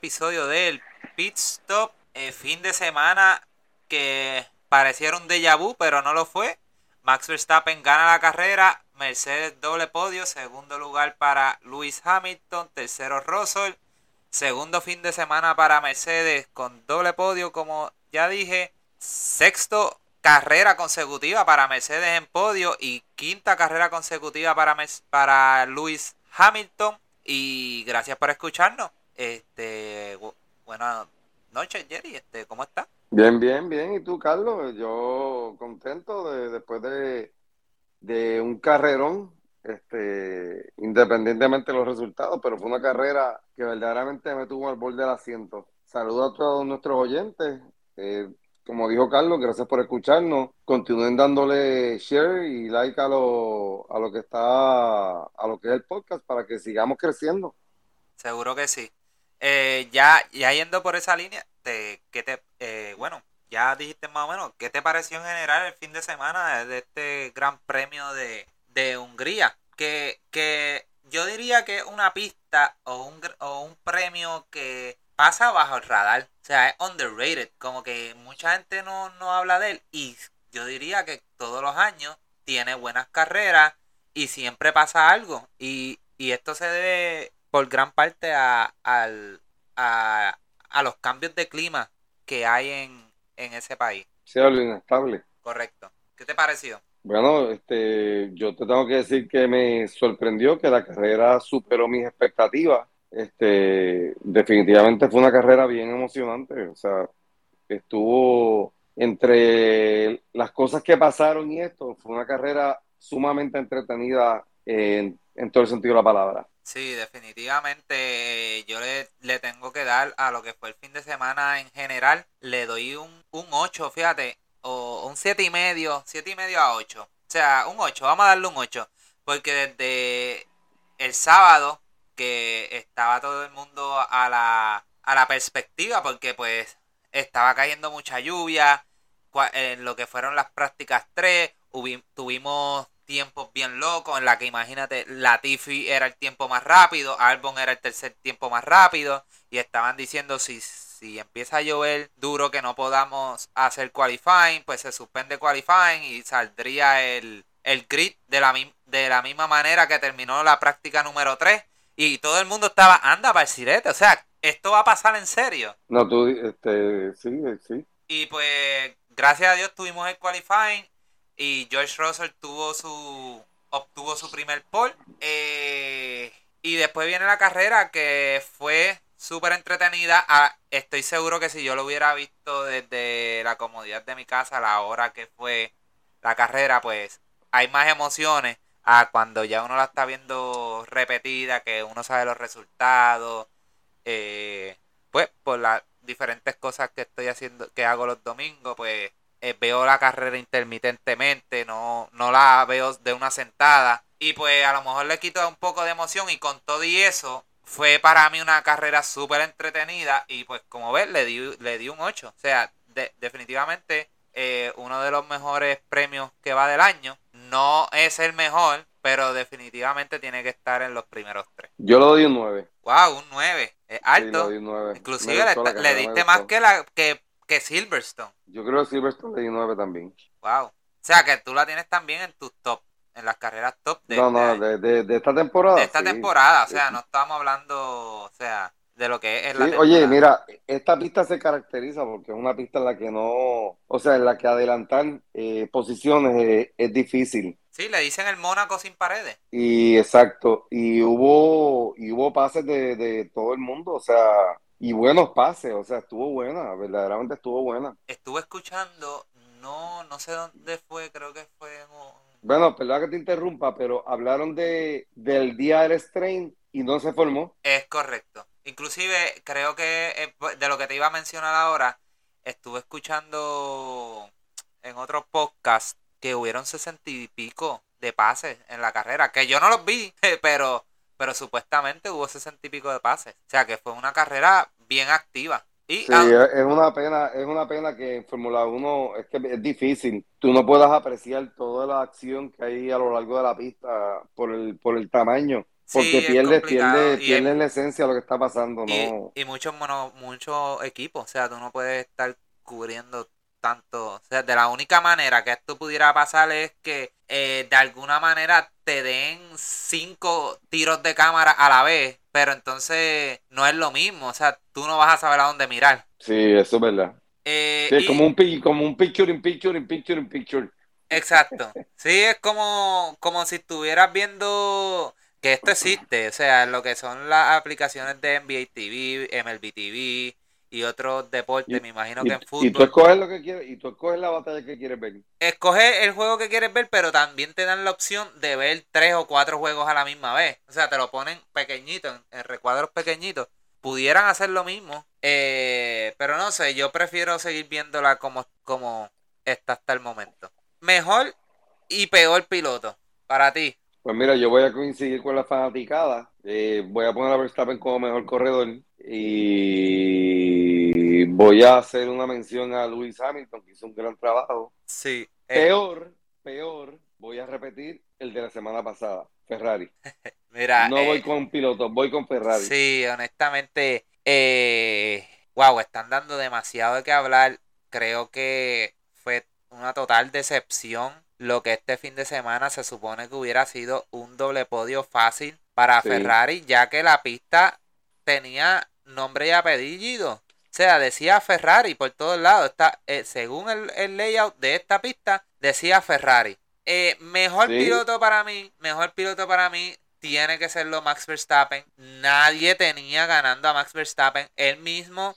Episodio del Pit Stop. Eh, fin de semana que pareciera un déjà vu, pero no lo fue. Max Verstappen gana la carrera. Mercedes doble podio. Segundo lugar para Lewis Hamilton. Tercero Russell. Segundo fin de semana para Mercedes con doble podio, como ya dije. Sexto carrera consecutiva para Mercedes en podio y quinta carrera consecutiva para, para Lewis Hamilton. Y gracias por escucharnos. Este, buenas noches, Jerry. Este, ¿cómo estás? Bien, bien, bien. ¿Y tú, Carlos? Yo contento de, después de, de un carrerón, este, independientemente de los resultados, pero fue una carrera que verdaderamente me tuvo al borde del asiento. Saludo a todos nuestros oyentes. Eh, como dijo Carlos, gracias por escucharnos. Continúen dándole share y like a lo, a lo que está, a lo que es el podcast para que sigamos creciendo. Seguro que sí. Eh, ya, ya yendo por esa línea, te, ¿qué te, eh, bueno, ya dijiste más o menos, ¿qué te pareció en general el fin de semana de este gran premio de, de Hungría? Que, que yo diría que es una pista o un, o un premio que pasa bajo el radar. O sea, es underrated. Como que mucha gente no, no habla de él. Y yo diría que todos los años tiene buenas carreras y siempre pasa algo. Y, y esto se debe por gran parte a, al, a, a los cambios de clima que hay en, en ese país. Sí, lo inestable. Correcto. ¿Qué te pareció? Bueno, este, yo te tengo que decir que me sorprendió que la carrera superó mis expectativas. Este, definitivamente fue una carrera bien emocionante. O sea, estuvo entre las cosas que pasaron y esto, fue una carrera sumamente entretenida en, en todo el sentido de la palabra. Sí, definitivamente yo le, le, tengo que dar a lo que fue el fin de semana en general, le doy un, un 8, fíjate, o un 7 y medio, 7 y medio a 8. O sea, un 8, vamos a darle un 8, porque desde el sábado que estaba todo el mundo a la, a la perspectiva, porque pues estaba cayendo mucha lluvia, en lo que fueron las prácticas 3, tuvimos tiempos bien locos en la que imagínate Latifi era el tiempo más rápido, Albon era el tercer tiempo más rápido y estaban diciendo si, si empieza a llover duro que no podamos hacer qualifying, pues se suspende qualifying y saldría el, el grid de la, de la misma manera que terminó la práctica número 3 y todo el mundo estaba anda para el sirete, o sea, esto va a pasar en serio. No, tú, este, sí, sí. Y pues, gracias a Dios tuvimos el qualifying y George Russell tuvo su obtuvo su primer pole eh, y después viene la carrera que fue súper entretenida. Ah, estoy seguro que si yo lo hubiera visto desde la comodidad de mi casa a la hora que fue la carrera pues hay más emociones a cuando ya uno la está viendo repetida que uno sabe los resultados eh, pues por las diferentes cosas que estoy haciendo que hago los domingos pues eh, veo la carrera intermitentemente, no, no la veo de una sentada. Y pues a lo mejor le quito un poco de emoción y con todo y eso fue para mí una carrera súper entretenida y pues como ves le di, le di un 8. O sea, definitivamente eh, uno de los mejores premios que va del año. No es el mejor, pero definitivamente tiene que estar en los primeros tres. Yo lo doy un 9. Wow, un 9. Es alto. Inclusive le, le, diste más que, la, que que Silverstone. Yo creo que Silverstone le di 9 también. Wow. O sea, que tú la tienes también en tus top, en las carreras top de, no, no, de, de, esta temporada. De esta temporada, o sea, no estamos hablando, o sea, de lo que es la Oye, mira, esta pista se caracteriza porque es una pista en la que no, o sea, en la que adelantar eh, posiciones es difícil. Sí, le dicen el Mónaco sin paredes. Y exacto, y hubo, y hubo pases de, de todo el mundo, o sea, y buenos pases, o sea, estuvo buena, verdaderamente estuvo buena. Estuve escuchando, no, no sé dónde fue, creo que fue en Bueno, perdón que te interrumpa, pero hablaron de del día del strain y no se formó. Es correcto. Inclusive, creo que eh, pues, de lo que te iba a mencionar ahora, estuve escuchando en otros podcasts que hubieron sesenta y pico de pases en la carrera, que yo no los vi, pero pero supuestamente hubo sesenta y pico de pases. O sea que fue una carrera bien activa. Y, sí, es una pena, es una pena que en Fórmula 1 es que es difícil. Tú no puedas apreciar toda la acción que hay a lo largo de la pista por el, por el tamaño. Porque pierde, pierde, pierde la esencia de lo que está pasando, ¿no? Y, muchos muchos equipos, o sea, tú no puedes estar cubriendo tanto. O sea, de la única manera que esto pudiera pasar es que eh, de alguna manera te den cinco tiros de cámara a la vez, pero entonces no es lo mismo. O sea, tú no vas a saber a dónde mirar. Sí, eso es verdad. Eh, sí, como, un, como un picture in picture in picture in picture. Exacto. Sí, es como, como si estuvieras viendo que esto existe, o sea, lo que son las aplicaciones de NBA TV, MLB TV y otros deportes, me imagino que en fútbol. Y tú escoges lo que quieres, y tú escoges la batalla que quieres ver. Escoges el juego que quieres ver, pero también te dan la opción de ver tres o cuatro juegos a la misma vez. O sea, te lo ponen pequeñito, en, recuadros pequeñitos. Pudieran hacer lo mismo, eh, pero no sé, yo prefiero seguir viéndola como, como está hasta el momento. Mejor y peor piloto, para ti. Pues mira, yo voy a coincidir con la fanaticada. Eh, voy a poner a Verstappen como mejor corredor y voy a hacer una mención a Lewis Hamilton, que hizo un gran trabajo. Sí. Eh. Peor, peor, voy a repetir el de la semana pasada, Ferrari. mira, no voy eh, con pilotos, voy con Ferrari. Sí, honestamente, wow, están dando demasiado de qué hablar. Creo que fue una total decepción lo que este fin de semana se supone que hubiera sido un doble podio fácil para Ferrari, ya que la pista tenía nombre y apellido. O sea, decía Ferrari por todos lados. Está, eh, según el, layout de esta pista, decía Ferrari. Eh, mejor piloto para mí, mejor piloto para mí tiene que serlo Max Verstappen. Nadie tenía ganando a Max Verstappen. Él mismo,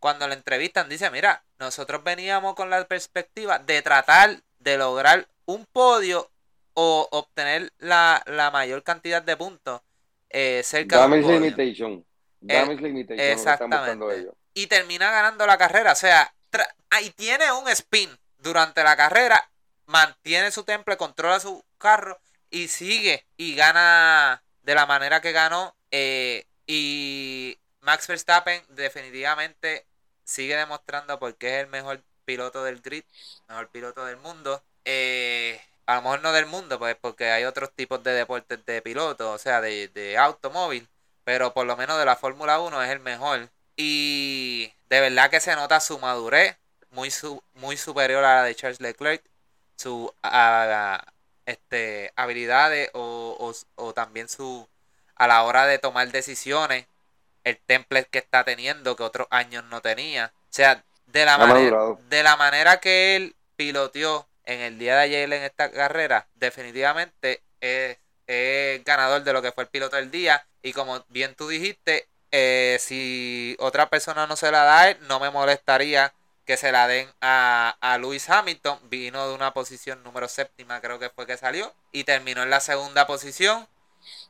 cuando le entrevistan, dice, mira, nosotros veníamos con la perspectiva de tratar de lograr un podio o obtener la, mayor cantidad de puntos eh, cerca Damage de un limitation. Damage limitation. Exactamente. Y termina ganando la carrera. O sea, ahí tiene un spin durante la carrera, mantiene su temple, controla su carro y sigue y gana de la manera que ganó. Eh, y Max Verstappen definitivamente sigue demostrando porque es el mejor piloto del grid, mejor piloto del mundo. Eh, a lo mejor no del mundo, pues porque hay otros tipos de deportes de piloto, o sea, de, automóvil, pero por lo menos de la Fórmula 1 es el mejor. Y de verdad que se nota su madurez, muy, muy superior a la de Charles Leclerc, su este, habilidades o, o, también su a la hora de tomar decisiones, el template que está teniendo que otros años no tenía. O sea, de la, manera, de la manera que él piloteó en el día de ayer en esta carrera, definitivamente es, ganador de lo que fue el piloto del día. Y como bien tú dijiste, eh, si otra persona no se la da, no me molestaría que se la den a, a Lewis Hamilton. Vino de una posición número séptima, creo que fue que salió, y terminó en la segunda posición.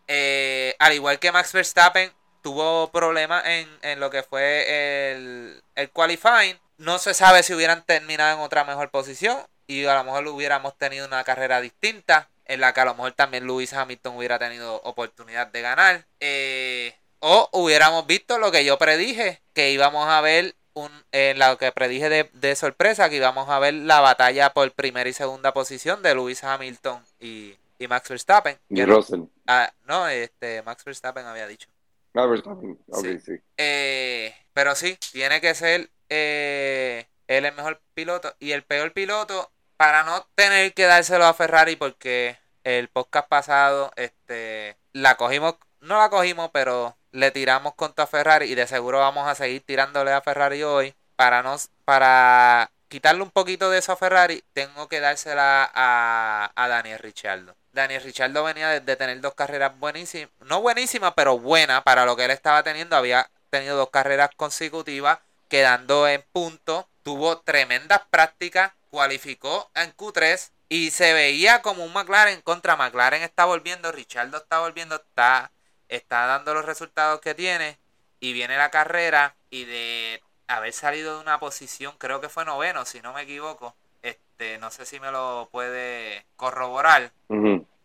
Eh, al igual que Max Verstappen, tuvo problemas en, en lo que fue el, el qualifying. No se sabe si hubieran terminado en otra mejor posición y a lo mejor hubiéramos tenido una carrera distinta en la que a lo mejor también Lewis Hamilton hubiera tenido oportunidad de ganar. Eh, o hubiéramos visto lo que yo predije, que íbamos a ver un, en lo que predije de, sorpresa, que íbamos a ver la batalla por primera y segunda posición de Lewis Hamilton y, Max Verstappen. Y Russell. Ah, no, este, Max Verstappen había dicho. Ah, Verstappen, sí. Eh, pero sí, tiene que ser eh, él el mejor piloto y el peor piloto para no tener que dárselo a Ferrari porque el podcast pasado este la cogimos, no la cogimos, pero le tiramos contra Ferrari y de seguro vamos a seguir tirándole a Ferrari hoy para no para quitarle un poquito de eso a Ferrari, tengo que dársela a, a Daniel Richardo. Daniel Richardo venía de, tener dos carreras buenísimas, no buenísimas, pero buenas para lo que él estaba teniendo. Había tenido dos carreras consecutivas, quedando en punto. Tuvo tremendas prácticas cualificó en Q3 y se veía como un McLaren contra McLaren está volviendo, Richardo está volviendo, está, está dando los resultados que tiene y viene la carrera y de haber salido de una posición, creo que fue noveno, si no me equivoco, este, no sé si me lo puede corroborar,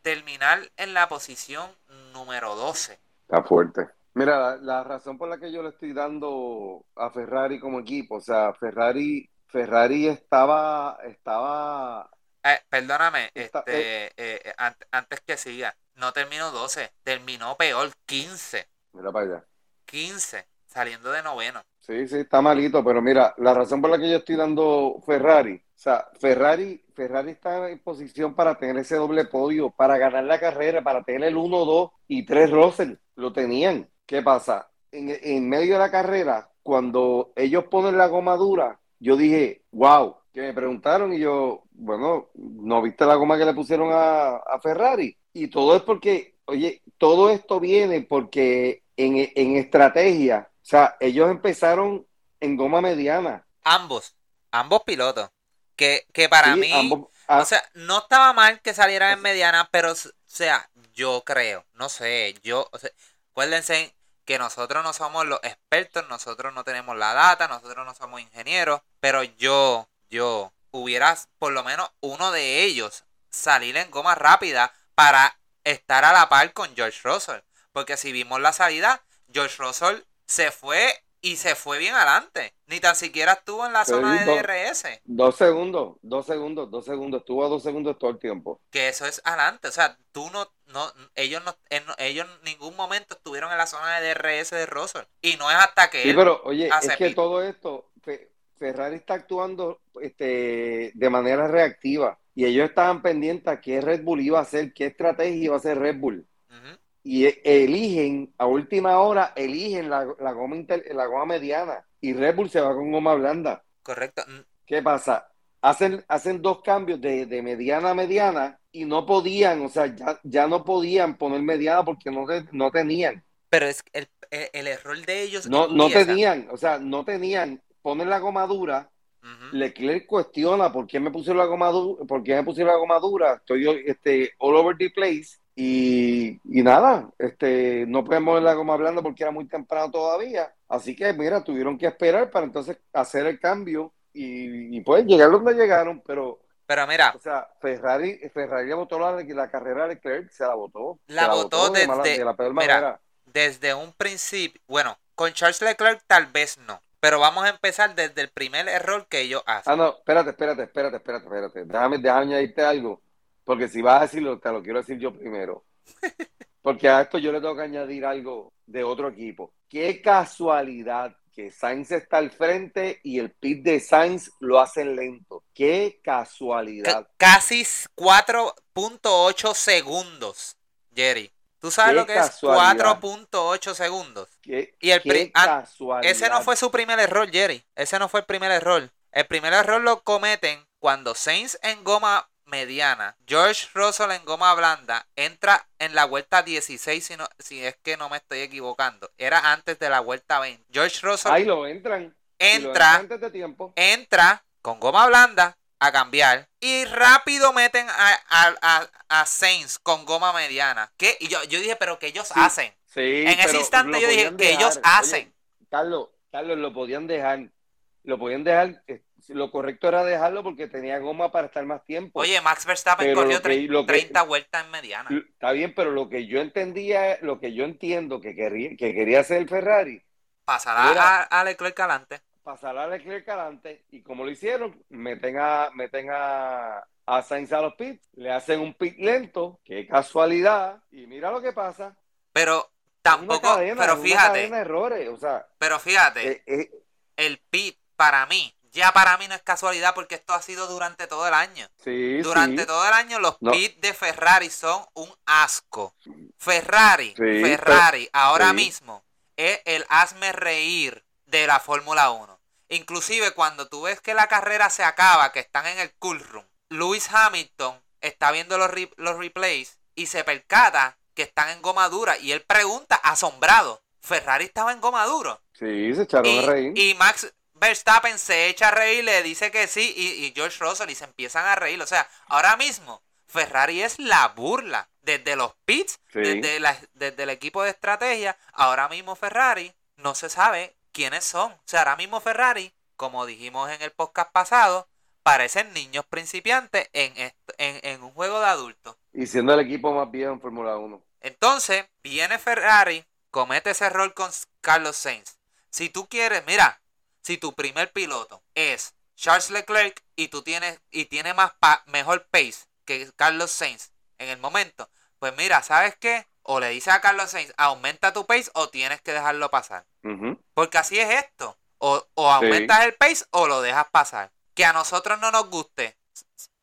terminar en la posición número 12. Está fuerte. Mira, la razón por la que yo le estoy dando a Ferrari como equipo, o sea, Ferrari Ferrari estaba, estaba. Eh, perdóname, este, eh, eh, antes que siga, No terminó 12, terminó peor, 15. Mira para allá. 15, saliendo de noveno. Sí, sí, está malito, pero mira, la razón por la que yo estoy dando Ferrari, o sea, Ferrari, Ferrari está en posición para tener ese doble podio, para ganar la carrera, para tener el 1, 2 y 3 Russell, lo tenían. ¿Qué pasa? En, en medio de la carrera, cuando ellos ponen la goma dura, yo dije, wow, que me preguntaron y yo, bueno, ¿no viste la goma que le pusieron a, a Ferrari? Y todo es porque, oye, todo esto viene porque en, en estrategia, o sea, ellos empezaron en goma mediana. Ambos, ambos pilotos. Que, que para Sí, mí, ambos- ah, o sea, no estaba mal que salieran en mediana, pero, o sea, yo creo, no sé, yo, o sea, acuérdense que nosotros no somos los expertos, nosotros no tenemos la data, nosotros no somos ingenieros, pero yo, yo, hubiera por lo menos uno de ellos salir en goma rápida para estar a la par con George Russell. Porque si vimos la salida, George Russell se fue y se fue bien adelante. Ni tan siquiera estuvo en la Pero zona de do- DRS. dos segundos, dos segundos, dos segundos, estuvo a dos segundos todo el tiempo. que eso es adelante. O sea, tú no, no, ellos no, en, ellos en ningún momento estuvieron en la zona de DRS de Russell. Y no es hasta que Sí, él pero oye, hace es que todo esto, Fe- Ferrari está actuando este, de manera reactiva y ellos estaban pendientes a qué Red Bull iba a hacer, qué estrategia iba a hacer Red Bull. Ujú. Y e- eligen, a última hora, eligen la, la goma, inter- la goma mediana y Red Bull se va con goma blanda. Correcto. ¿Qué pasa? Hacen, hacen dos cambios de, de mediana a mediana y no podían, o sea, ya, ya no podían poner mediana porque no, te- no tenían. Pero es el, el, el error de ellos No, no tenían, o sea, no tenían. Ponen la goma dura Ujú. Leclerc cuestiona por qué me pusieron la goma dura, por qué me pusieron la goma dura, estoy este, all over the place y, y nada, este, no pueden mover la goma blanda porque era muy temprano todavía, así que mira, tuvieron que esperar para entonces hacer el cambio y, y pues llegar donde llegaron, pero Pero mira, o sea, Ferrari, Ferrari le botó la, la carrera a Leclerc, se la botó, La de, mala- desde- de la peor mira, desde un principio, bueno, con Charles Leclerc tal vez no. Pero vamos a empezar desde el primer error que ellos hacen. Ah, no, espérate, espérate, espérate, espérate, espérate. Déjame, déjame añadirte algo. Porque si vas a decirlo, te lo quiero decir yo primero. Porque a esto yo le tengo que añadir algo de otro equipo. Qué casualidad que Sainz está al frente y el pit de Sainz lo hacen lento. Qué Ca- casualidad. casi 4.8 segundos, Jerry. ¿Tú sabes lo que es casualidad. 4.8 segundos? Qué, Y el qué ah, casualidad. Ese no fue su primer error, Jerry. Ese no fue el primer error. El primer error lo cometen cuando Sainz en goma mediana, George Russell en goma blanda, entra en la vuelta 16, si, no- si es que no me estoy equivocando. Era antes de la vuelta 20. George Russell Ahí lo entran. Lo entra, antes de tiempo. entra con goma blanda a cambiar y rápido meten a, a, a, a Sainz con goma mediana. ¿Qué? Y yo, yo dije, pero ¿qué ellos Sí. hacen? Sí, En ese instante yo dije, que ellos hacen? Oye, Carlos, Carlos, lo podían dejar. Lo podían dejar. eh, Lo correcto era dejarlo porque tenía goma para estar más tiempo. Oye, Max Verstappen Pero corrió que- tre- lo que- 30 vueltas en mediana. Está bien, pero lo que yo entendía, lo que yo entiendo que quería, que quería hacer el Ferrari, Pasará a, Leclerc adelante. pasar a Leclerc adelante, y como lo hicieron, meten a, meten a, a Sainz a los pits, le hacen un pit lento, qué casualidad, y mira lo que pasa. Pero tampoco, cadena, pero fíjate, errores, o sea, pero fíjate, eh, eh, el pit para mí, ya para mí no es casualidad porque esto ha sido durante todo el año. sí, Durante sí, todo el año los No. pits de Ferrari son un asco. Ferrari, Sí, Ferrari, ahora mismo es el hazme reír de la Fórmula 1. Inclusive cuando tú ves que la carrera se acaba, que están en el cool room, Lewis Hamilton está viendo los, re- los replays y se percata que están en goma dura y él pregunta asombrado, ¿Ferrari estaba en goma duro? sí, se echaron a reír. Y, y Max Verstappen se echa a reír, le dice que sí, y, y George Russell y se empiezan a reír. O sea, ahora mismo Ferrari es la burla. Desde los pits, Sí. desde, la- desde el equipo de estrategia, ahora mismo Ferrari no se sabe quiénes son. O sea, ahora mismo Ferrari, como dijimos en el podcast pasado, parecen niños principiantes en, en, en un juego de adultos. Y siendo el equipo más viejo en Fórmula 1. Entonces, viene Ferrari, comete ese error con Carlos Sainz. Si tú quieres, mira, si tu primer piloto es Charles Leclerc y tú tienes y tiene más pa- mejor pace que Carlos Sainz en el momento, pues mira, ¿sabes qué? O le dices a Carlos Sainz, aumenta tu pace o tienes que dejarlo pasar. Porque así es esto. O, o aumentas el pace o lo dejas pasar. Que a nosotros no nos guste,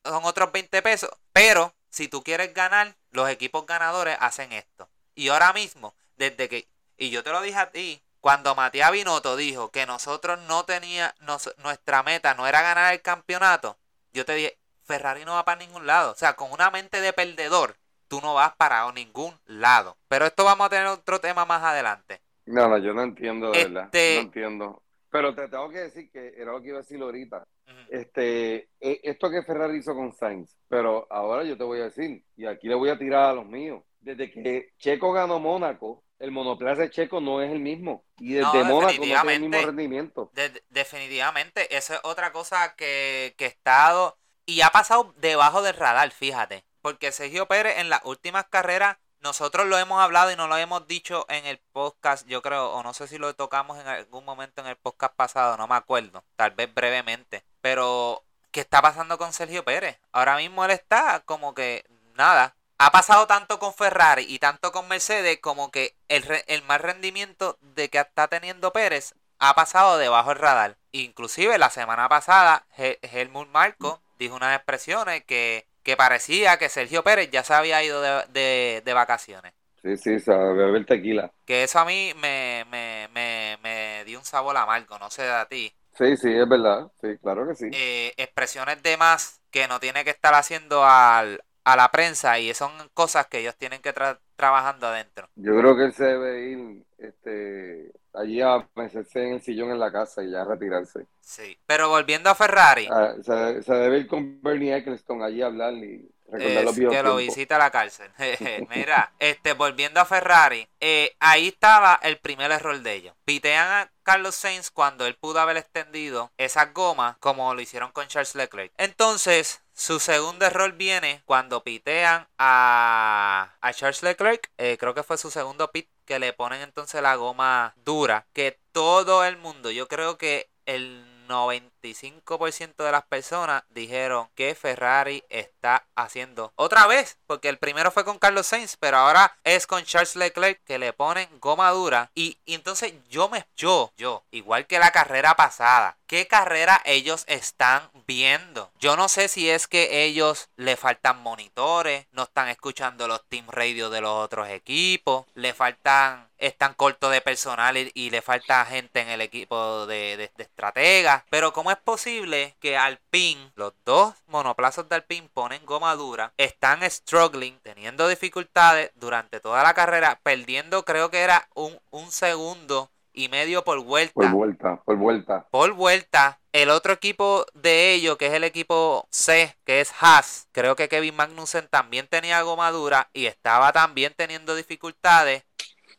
son otros 20 pesos. Pero si tú quieres ganar, los equipos ganadores hacen esto. Y ahora mismo, desde que, y yo te lo dije a ti, cuando Matías Binotto dijo que nosotros no tenía, nos- nuestra meta no era ganar el campeonato, yo te dije, Ferrari no va para ningún lado. O sea, con una mente de perdedor, tú no vas para ningún lado. Pero esto vamos a tener otro tema más adelante. No, no, yo no entiendo, de verdad. Este- No entiendo. Pero te tengo que decir que era lo que iba a decir ahorita. Este, e- esto que Ferrari hizo con Sainz, pero ahora yo te voy a decir, y aquí le voy a tirar a los míos. Desde que Checo ganó Mónaco, el monoplaza Checo no es el mismo. Y desde No, Mónaco no tiene el mismo rendimiento. De- definitivamente, eso es otra cosa que, que he estado y ha pasado debajo del radar, fíjate. Porque Sergio Pérez en las últimas carreras, nosotros lo hemos hablado y no lo hemos dicho en el podcast, yo creo, o no sé si lo tocamos en algún momento en el podcast pasado, no me acuerdo, tal vez brevemente. Pero, ¿qué está pasando con Sergio Pérez? Ahora mismo él está como que nada. Ha pasado tanto con Ferrari y tanto con Mercedes como que el, el mal rendimiento de que está teniendo Pérez ha pasado debajo del radar. Inclusive la semana pasada Hel- Helmut Marco dijo unas expresiones que, que parecía que Sergio Pérez ya se había ido de, de- de vacaciones. Sí, sí, sabe beber tequila. Que eso a mí me, me, me, me dio un sabor amargo, no sé a ti. Sí, sí, es verdad. Sí, claro que sí. Eh, expresiones de más que no tiene que estar haciendo al, a la prensa y son cosas que ellos tienen que estar trabajando adentro. Yo creo que él se debe ir este, allí a mecerse en el sillón en la casa y ya retirarse. Sí. Pero volviendo a Ferrari, Ah, se, se debe ir con Bernie Eccleston allí a hablar y que lo visita a la cárcel. Mira, este, volviendo a Ferrari, eh, ahí estaba el primer error de ellos. Pitean a Carlos Sainz cuando él pudo haber extendido esas gomas como lo hicieron con Charles Leclerc. Entonces, su segundo error viene cuando pitean a, a Charles Leclerc. eh, creo que fue su segundo pit que le ponen entonces la goma dura. Que todo el mundo, yo creo que el 95% de las personas dijeron que Ferrari está haciendo otra vez, porque el primero fue con Carlos Sainz, pero ahora es con Charles Leclerc que le ponen goma dura y, y entonces yo me yo yo igual que la carrera pasada, ¿qué carrera ellos están viendo? Yo no sé si es que ellos le faltan monitores, no están escuchando los team radio de los otros equipos, le faltan están cortos de personal y, y le falta gente en el equipo de, de, de estrategas. Pero ¿cómo es posible que Alpine, los dos monoplazas de Alpine ponen goma dura, están struggling, teniendo dificultades durante toda la carrera, perdiendo creo que era un, un segundo y medio por vuelta? Por vuelta, por vuelta. por vuelta. El otro equipo de ellos, que es el equipo C, que es Haas, creo que Kevin Magnussen también tenía goma dura y estaba también teniendo dificultades.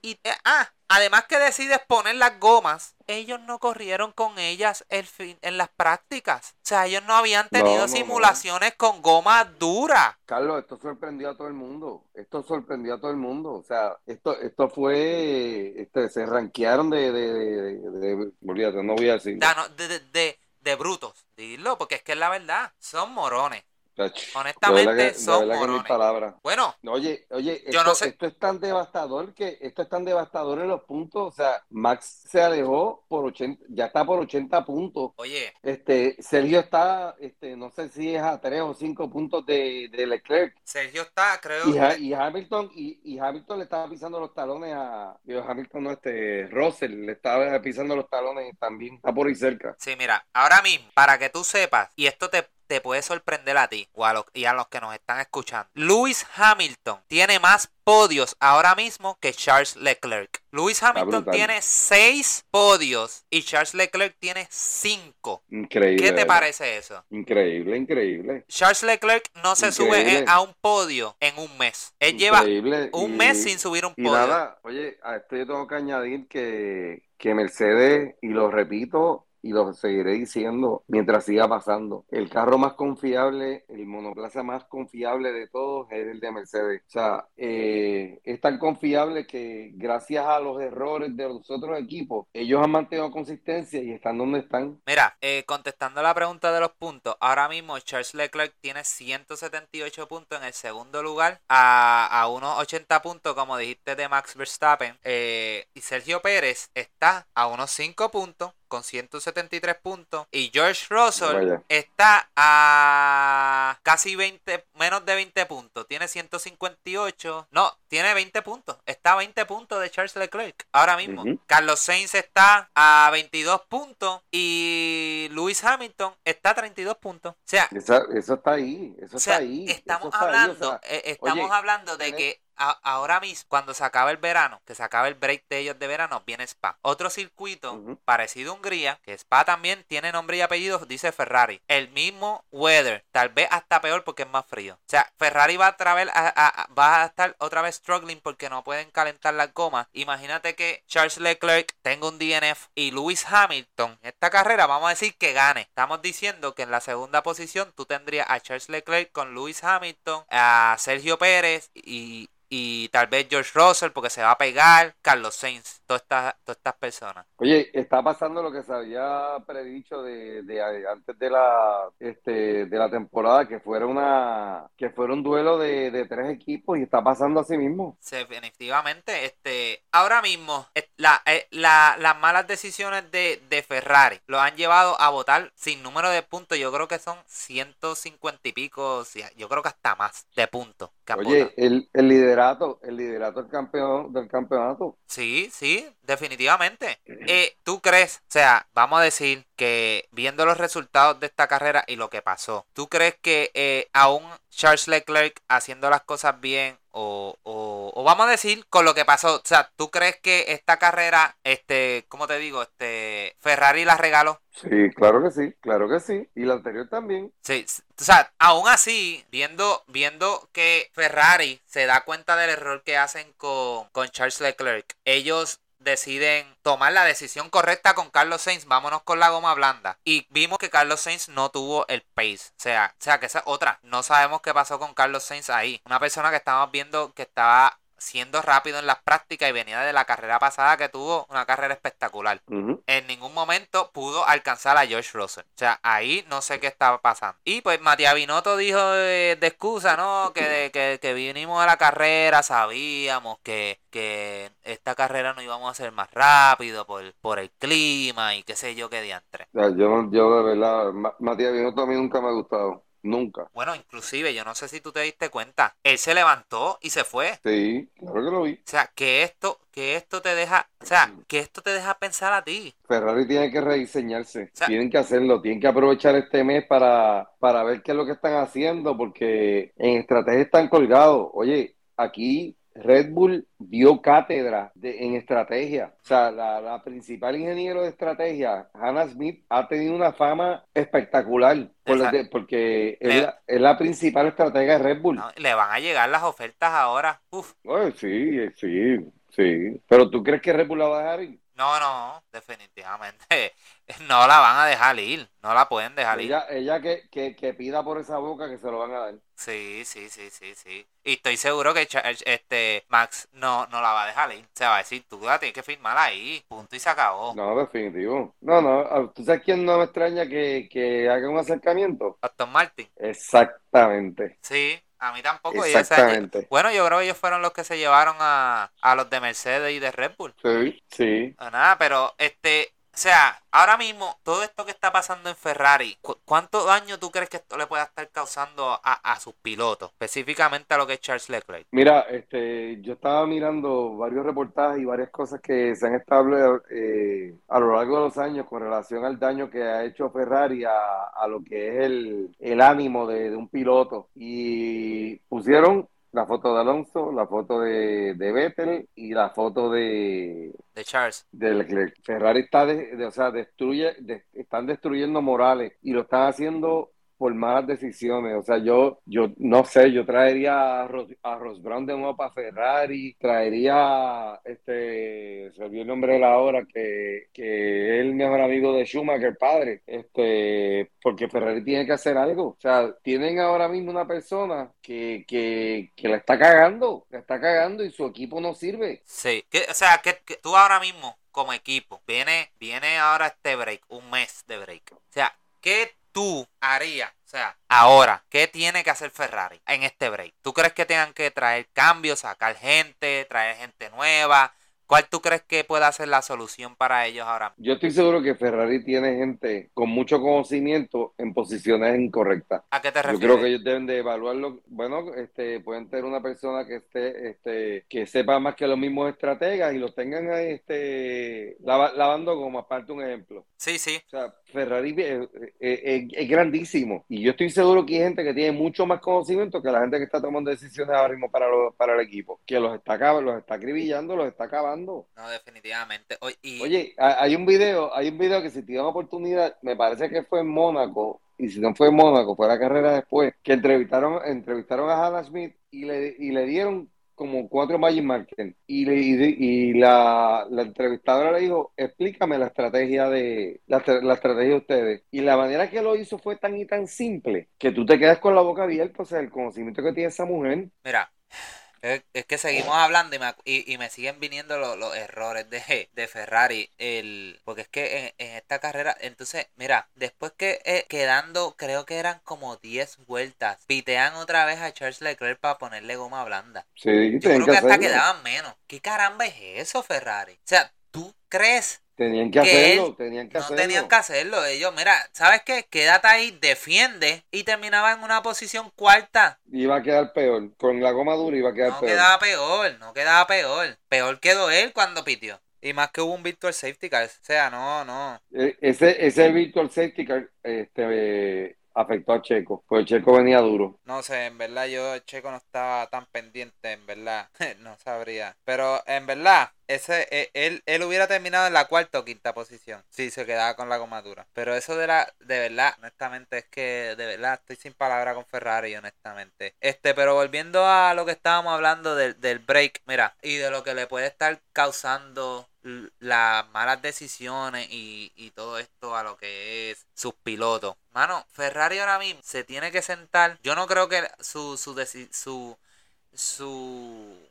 Y eh, ah, además que decides poner las gomas, ellos no corrieron con ellas el fin, en las prácticas. O sea, ellos no habían tenido no, no. simulaciones con goma dura. Carlos, esto sorprendió a todo el mundo. Esto sorprendió a todo el mundo. O sea, esto, esto fue, este, se ranquearon de, de, de, de- de- olvídate, no voy a decir. De- de brutos. Dilo, porque es que es la verdad. Son morones. Honestamente, son de verdad que no hay morones. palabra. Bueno, Oye, oye, Yo esto, no sé. esto es tan devastador que esto es tan devastador en los puntos. O sea, Max se alejó por 80, ya está por 80 puntos. oye, Este, Sergio está, este, no sé si es a 3 o 5 puntos de, de Leclerc. Sergio está, creo. Y, Ha- y Hamilton, y, y Hamilton le estaba pisando los talones a, digo, Hamilton no, este, Russell le estaba pisando los talones también, está por ahí cerca. Sí, mira, ahora mismo, para que tú sepas, y esto te, te puede sorprender a ti o a los, y a los que nos están escuchando, Lewis Hamilton tiene más podios ahora mismo que Charles Leclerc. Lewis Hamilton tiene seis podios y Charles Leclerc tiene cinco. Increíble. ¿Qué te parece eso? Increíble, increíble. Charles Leclerc no se sube Increíble. eh, a un podio en un mes. Él lleva un Y- mes sin subir un Y podio. nada, oye, a esto yo tengo que añadir que, que Mercedes, y lo repito, y lo seguiré diciendo mientras siga pasando. El carro más confiable, el monoplaza más confiable de todos es el de Mercedes. O sea, eh, es tan confiable que gracias a los errores de los otros equipos, ellos han mantenido consistencia y están donde están. Mira, eh, contestando la pregunta de los puntos, ahora mismo Charles Leclerc tiene 178 puntos en el segundo lugar a, a unos 80 puntos, como dijiste, de Max Verstappen. Eh, y Sergio Pérez está a unos 5 puntos con 173 puntos. Y George Russell está a casi 20, menos de 20 puntos. Tiene 158. No, tiene 20 puntos. Está a 20 puntos de Charles Leclerc ahora mismo. Carlos Sainz está a 22 puntos. Y Lewis Hamilton está a 32 puntos. O sea, eso, está ahí. Eso está ahí. Estamos hablando, eh, estamos hablando de que ahora mismo, cuando se acaba el verano, que se acaba el break de ellos de verano, viene Spa. Otro circuito parecido a Hungría, que Spa también tiene nombre y apellido, dice Ferrari. El mismo weather, tal vez hasta peor porque es más frío. O sea, Ferrari va a, va a estar otra vez struggling porque no pueden calentar las gomas. Imagínate que Charles Leclerc tenga un DNF y Lewis Hamilton, esta carrera, vamos a decir que gane. Estamos diciendo que en la segunda posición tú tendrías a Charles Leclerc con Lewis Hamilton, a Sergio Pérez y y tal vez George Russell porque se va a pegar, Carlos Sainz, todas estas, todas estas personas. Oye, está pasando lo que se había predicho de, de, antes de la este de la temporada que fuera una que fuera un duelo de, de tres equipos y está pasando así mismo. Sí, definitivamente, este ahora mismo la, la, las malas decisiones de, de Ferrari lo han llevado a votar sin número de puntos, yo creo que son 150 y pico, yo creo que hasta más de puntos. Oye, el, el liderato, el liderato del campeón del campeonato. Sí, sí, definitivamente. Eh, ¿Tú crees, o sea, vamos a decir que viendo los resultados de esta carrera y lo que pasó, ¿tú crees que eh, aún Charles Leclerc haciendo las cosas bien o, o, vamos a decir con lo que pasó, o sea, ¿tú crees que esta carrera, este, ¿cómo te digo? Este, Ferrari la regaló. Sí, claro que sí, claro que sí. Y la anterior también. Sí, o sea, aún así, viendo, viendo que Ferrari se da cuenta del error que hacen con, con Charles Leclerc, ellos deciden tomar la decisión correcta con Carlos Sainz, vámonos con la goma blanda. Y vimos que Carlos Sainz no tuvo el pace. O sea, o sea que esa es otra. No sabemos qué pasó con Carlos Sainz ahí. Una persona que estábamos viendo que estaba siendo rápido en las prácticas y venía de la carrera pasada que tuvo una carrera espectacular. En ningún momento pudo alcanzar a George Russell. O sea, ahí no sé qué estaba pasando. Y pues Matías Binotto dijo de, excusa, ¿no? Que, que, que, vinimos a la carrera, sabíamos que, que esta carrera no íbamos a ser más rápido por, por el clima y qué sé yo qué diantre. Yo, yo de verdad, Matías Binotto a mí nunca me ha gustado. Nunca. Bueno, inclusive, yo no sé si tú te diste cuenta, él se levantó y se fue. Sí, claro que lo vi. O sea, que esto, que esto te deja, o sea, que esto te deja pensar a ti. Ferrari tiene que rediseñarse, tienen que hacerlo, tienen que aprovechar este mes para, para ver qué es lo que están haciendo, porque en estrategia están colgados. Oye, aquí Red Bull dio cátedra de, en estrategia. O sea, la, principal ingeniero de estrategia, Hannah Smith, ha tenido una fama espectacular porque es la, principal estrategia de Red Bull. le van a llegar las ofertas ahora. Uf. sí, sí, sí. Pero ¿tú crees que Red Bull la va a dejar ir? No, no, definitivamente no la van a dejar ir, no la pueden dejar ir. Ella que, que, que, pida por esa boca que se lo van a dar. Sí, sí, sí, sí, sí. Y estoy seguro que este Max no, no la va a dejar ir. Se va a decir, tú la tienes que firmar ahí, punto y se acabó. No, definitivo. No, no, ah, ¿tú sabes quién no me extraña que, que haga un acercamiento? Aston Martin. Exactamente. Sí, a mí tampoco. Exactamente. bueno, yo creo que ellos fueron los que se llevaron a, a los de Mercedes y de Red Bull. Sí, sí. nada, pero este, sea, ahora mismo, todo esto que está pasando en Ferrari, ¿cuánto daño tú crees que esto le pueda estar causando a, sus pilotos? Específicamente a lo que es Charles Leclerc. Mira, este, yo estaba mirando varios reportajes y varias cosas que se han establecido eh, a lo largo de los años con relación al daño que ha hecho Ferrari a, lo que es el, el ánimo de, de un piloto. Y pusieron la foto de Alonso, la foto de, de Vettel y la foto de, de Charles. De Leclerc. Ferrari está, de, o sea, destruye, están destruyendo morales y lo están haciendo por malas decisiones. O sea, yo, yo no sé, yo traería a, Ross, Brown de nuevo para Ferrari, traería, este, se olvidó el nombre de la hora, que, que es el mejor amigo de Schumacher, padre, este, porque Ferrari tiene que hacer algo. O sea, tienen ahora mismo una persona que, que, que la está cagando, la está cagando y su equipo no sirve. Sí, o sea, que, que tú ahora mismo como equipo. Viene, viene ahora este break, un mes de break. O sea, ¿qué tú harías? O sea, ahora, ¿qué tiene que hacer Ferrari en este break? ¿Tú crees que tengan que traer cambios, sacar gente, traer gente nueva? ¿Cuál tú crees que pueda ser la solución para ellos ahora? Yo estoy seguro que Ferrari tiene gente con mucho conocimiento en posiciones incorrectas. ¿A qué te refieres? Yo creo que ellos deben de evaluarlo. Bueno, este, pueden tener una persona que esté, este, que sepa más que los mismos estrategas y los tengan este, lavando como aparte un ejemplo. Sí, sí. O sea, Ferrari es, grandísimo y yo estoy seguro que hay gente que tiene mucho más conocimiento que la gente que está tomando decisiones ahora mismo para, para el equipo, que los está, los está acribillando, los está acabando. No, definitivamente. Oye, hay un video, hay un video que si tiene oportunidad, me parece que fue en Mónaco, y si no fue en Mónaco, fue la carrera después, que entrevistaron, entrevistaron a Hannah Smith y le, y le dieron como cuatro Magic Market y, y, la, la, entrevistadora le dijo, explícame la estrategia de la, la, estrategia de ustedes. Y la manera que lo hizo fue tan y tan simple que tú te quedas con la boca abierta, o sea, el conocimiento que tiene esa mujer. Mira, es, que seguimos hablando y me, y, me siguen viniendo los, errores de, de, Ferrari. El, porque es que en, esta carrera, entonces, mira, después que eh, quedando, creo que eran como 10 vueltas, pitean otra vez a Charles Leclerc para ponerle goma blanda. Sí, Yo creo que, hasta quedaban menos. ¿Qué caramba es eso, Ferrari? O sea, ¿tú crees Tenían que hacerlo, tenían que hacerlo. No tenían que hacerlo. Ellos, mira, ¿sabes qué? Quédate ahí, defiende y terminaba en una posición cuarta. Iba a quedar peor. Con la goma dura iba a quedar peor. No quedaba peor, no quedaba peor. Peor quedó él cuando pitió. Y más que hubo un virtual safety car. O sea, no, no. E, ese, ese virtual safety car, este, afectó a Checo, pues Checo venía duro. No sé, en verdad yo Checo no estaba tan pendiente, en verdad, no sabría. Pero en verdad, ese e, él, él hubiera terminado en la cuarta o quinta posición si se quedaba con la gomadura. Pero eso de la, de verdad, honestamente, es que de verdad estoy sin palabra con Ferrari, honestamente. Este, pero volviendo a lo que estábamos hablando del, del break, mira, y de lo que le puede estar causando las malas decisiones y, y, todo esto a lo que es sus pilotos. Mano, Ferrari ahora mismo se tiene que sentar. Yo no creo que su, su, su, su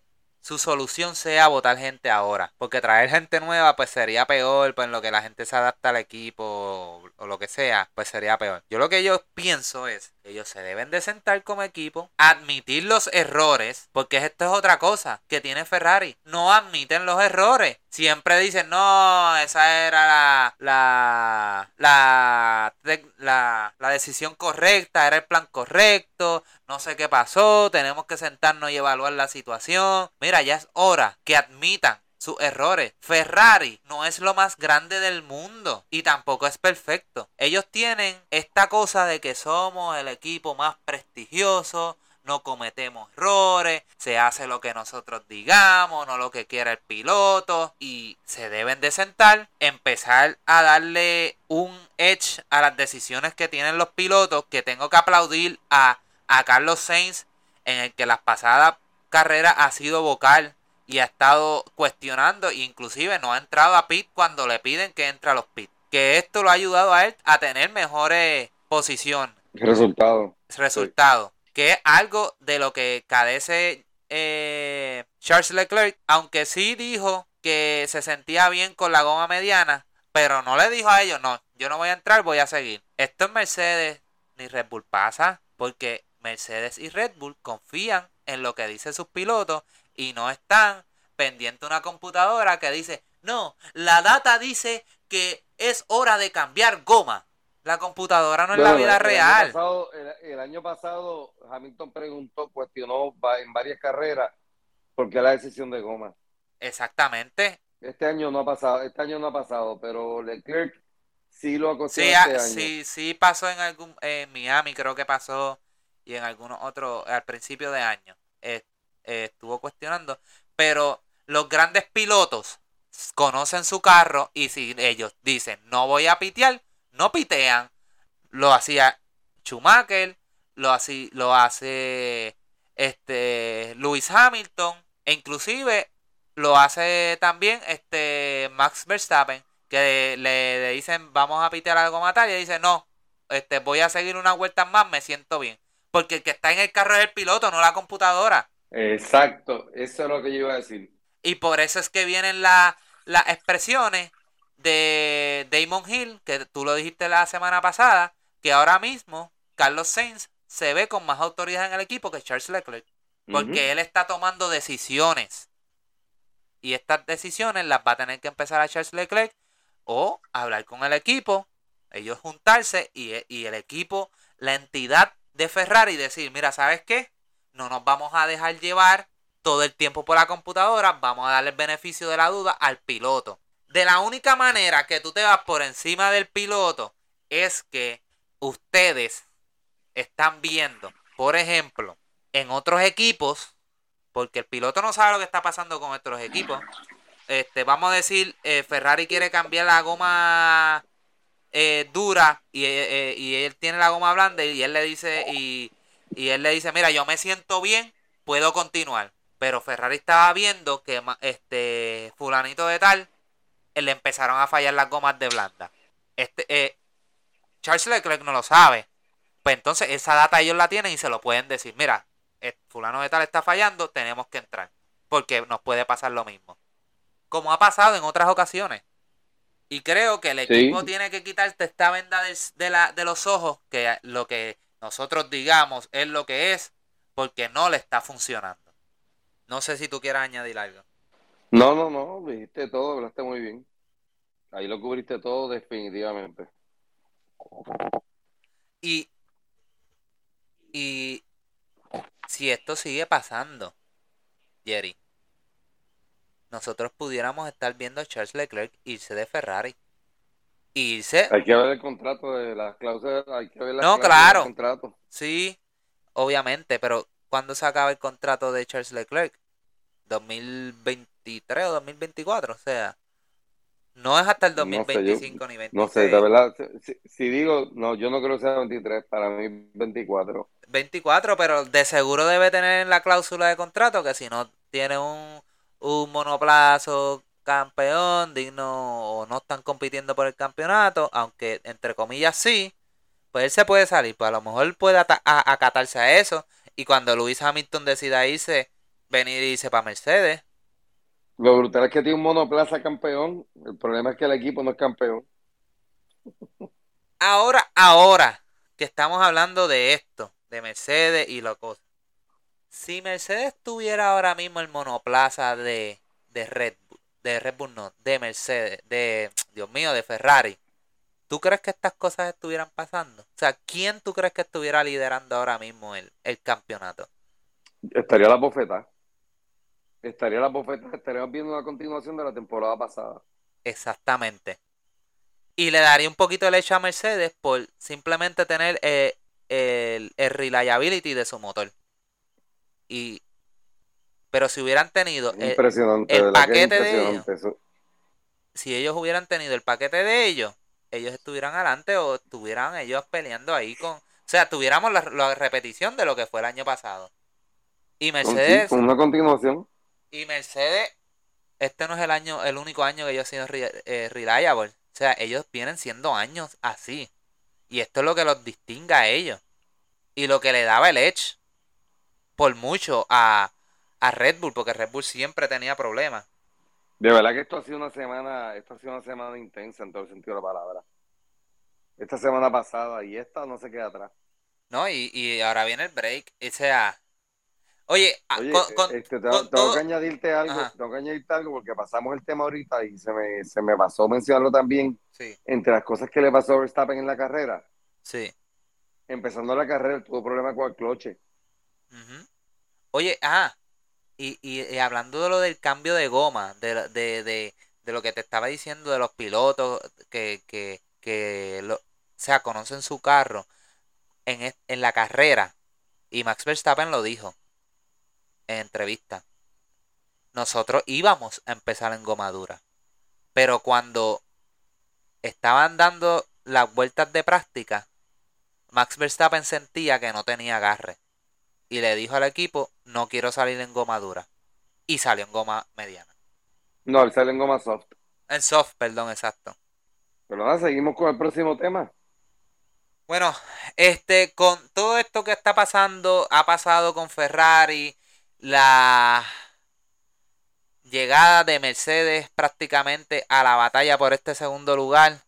su solución sea votar gente ahora. Porque traer gente nueva, pues sería peor, pues en lo que la gente se adapta al equipo o, lo que sea, pues sería peor. Yo lo que yo pienso es ellos se deben de sentar como equipo, admitir los errores, porque esto es otra cosa que tiene Ferrari. No admiten los errores. Siempre dicen, no, esa era la, la, la, la, la decisión correcta, era el plan correcto, no sé qué pasó, tenemos que sentarnos y evaluar la situación. Mira, ya es hora que admitan sus errores. Ferrari no es lo más grande del mundo y tampoco es perfecto. Ellos tienen esta cosa de que somos el equipo más prestigioso, no cometemos errores, se hace lo que nosotros digamos, no lo que quiera el piloto y se deben de sentar, empezar a darle un edge a las decisiones que tienen los pilotos, que tengo que aplaudir a a Carlos Sainz, en el que las pasadas carreras ha sido vocal y ha estado cuestionando, inclusive no ha entrado a pit cuando le piden que entre a los pit. Que esto lo ha ayudado a él a tener mejores posiciones. Resultado. Resultado. Que es algo de lo que cadece eh, Charles Leclerc, aunque sí dijo que se sentía bien con la goma mediana, pero no le dijo a ellos, no, yo no voy a entrar, voy a seguir. Esto en Mercedes ni Red Bull pasa, porque Mercedes y Red Bull confían en lo que dicen sus pilotos y no están pendientes de una computadora que dice, no, la data dice que es hora de cambiar goma. La computadora no es la vida real. el, año pasado Hamilton preguntó, cuestionó en varias carreras por qué la decisión de goma. Exactamente. Este año no ha pasado, este año no ha pasado, pero Leclerc sí lo ha sí, este año. Sí, sí pasó en algún en Miami, creo que pasó y en algunos otros al principio de año eh, estuvo cuestionando. Pero los grandes pilotos conocen su carro y si ellos dicen no voy a pitear, no pitean. Lo hacía Schumacher, lo hace, lo hace este Lewis Hamilton, e inclusive lo hace también este Max Verstappen, que le, dicen vamos a pitear algo matar y dice no, este voy a seguir unas vueltas más, me siento bien. Porque el que está en el carro es el piloto, no la computadora. Exacto, eso es lo que yo iba a decir. Y por eso es que vienen las expresiones de Damon Hill, que tú lo dijiste la semana pasada, que ahora mismo Carlos Sainz se ve con más autoridad en el equipo que Charles Leclerc. Porque él está tomando decisiones. Y estas decisiones las va a tener que empezar a Charles Leclerc o hablar con el equipo, ellos juntarse y, y el equipo, la entidad de Ferrari decir, mira, ¿sabes qué? No nos vamos a dejar llevar todo el tiempo por la computadora, vamos a darle el beneficio de la duda al piloto. De la única manera que tú te vas por encima del piloto es que ustedes están viendo, por ejemplo, en otros equipos, porque el piloto no sabe lo que está pasando con otros equipos. Este, vamos a decir, eh, Ferrari quiere cambiar la goma eh, dura y, eh, y, él tiene la goma blanda y él le dice y él le dice, mira, yo me siento bien, puedo continuar. Pero Ferrari estaba viendo que este fulanito de tal le empezaron a fallar las gomas de blanda. Este, eh, Charles Leclerc no lo sabe. Pues entonces esa data ellos la tienen y se lo pueden decir. Mira, el fulano de tal está fallando, tenemos que entrar. Porque nos puede pasar lo mismo. Como ha pasado en otras ocasiones. Y creo que el equipo tiene que quitarte esta venda de, la, de los ojos, que lo que nosotros digamos es lo que es, porque no le está funcionando. No sé si tú quieras añadir algo. No, no, no, dijiste todo, hablaste muy bien. Ahí lo cubriste todo definitivamente. Y, y si esto sigue pasando, Jerry, nosotros pudiéramos estar viendo a Charles Leclerc irse de Ferrari. Irse. Hay que ver el contrato de las cláusulas, hay que ver las no, claro. contrato. Sí, obviamente, pero ¿cuándo se acaba el contrato de Charles Leclerc? 2023 o 2024, o sea, no es hasta el 2025 ni 26. No sé, de verdad, si, digo, no, yo no creo que sea 23, para mí 24. 24, pero de seguro debe tener en la cláusula de contrato que si no tiene un, un monoplazo campeón digno o no están compitiendo por el campeonato, aunque entre comillas sí, pues él se puede salir, pues a lo mejor puede acatarse a eso y cuando Luis Hamilton decida irse, venir y irse para Mercedes. Lo brutal es que tiene un monoplaza campeón. El problema es que el equipo no es campeón. Ahora, ahora que estamos hablando de esto, de Mercedes y lo cosa. Si Mercedes tuviera ahora mismo el monoplaza de, de Red Bull, de Red Bull no, de Mercedes, de, Dios mío, de Ferrari, ¿tú crees que estas cosas estuvieran pasando? O sea, ¿quién tú crees que estuviera liderando ahora mismo el, el campeonato? Estaría la bofeta. Estaría la bofeta, estaríamos viendo una continuación de la temporada pasada. Exactamente. Y le daría un poquito de leche a Mercedes por simplemente tener eh, el, el reliability de su motor. Y pero si hubieran tenido el, paquete de ellos, si ellos hubieran tenido el paquete de ellos, ellos estuvieran adelante o estuvieran ellos peleando ahí con, o sea, tuviéramos la, repetición de lo que fue el año pasado. Y Mercedes, con una continuación. Y Mercedes, este no es el año, el único año que ellos han sido eh, reliable. O sea, ellos vienen siendo años así. Y esto es lo que los distingue a ellos. Y lo que le daba el edge por mucho a, a Red Bull, porque Red Bull siempre tenía problemas. De verdad que esto ha sido una semana, esto ha sido una semana intensa en todo el sentido de la palabra. Esta semana pasada y esta no se queda atrás. No, y, y ahora viene el break. O sea, Oye, ah, este, tengo, que añadirte algo, tengo que añadirte algo porque pasamos el tema ahorita y se me, se me pasó mencionarlo también. Entre las cosas que le pasó a Verstappen en la carrera. Sí. Empezando la carrera tuvo problemas con el cloche. Oye, ah, y, y, hablando de lo del cambio de goma, de, de, de, de lo que te estaba diciendo de los pilotos que, que, que lo, o sea, conocen su carro en, en la carrera. Y Max Verstappen lo dijo en entrevista. Nosotros íbamos a empezar en gomadura. Pero cuando estaban dando las vueltas de práctica, Max Verstappen sentía que no tenía agarre. Y le dijo al equipo, no quiero salir en goma dura. Y salió en goma mediana. No, él sale en goma soft. En soft, perdón, exacto. Pero nada, seguimos con el próximo tema. Bueno, este, con todo esto que está pasando, ha pasado con Ferrari, la llegada de Mercedes prácticamente a la batalla por este segundo lugar.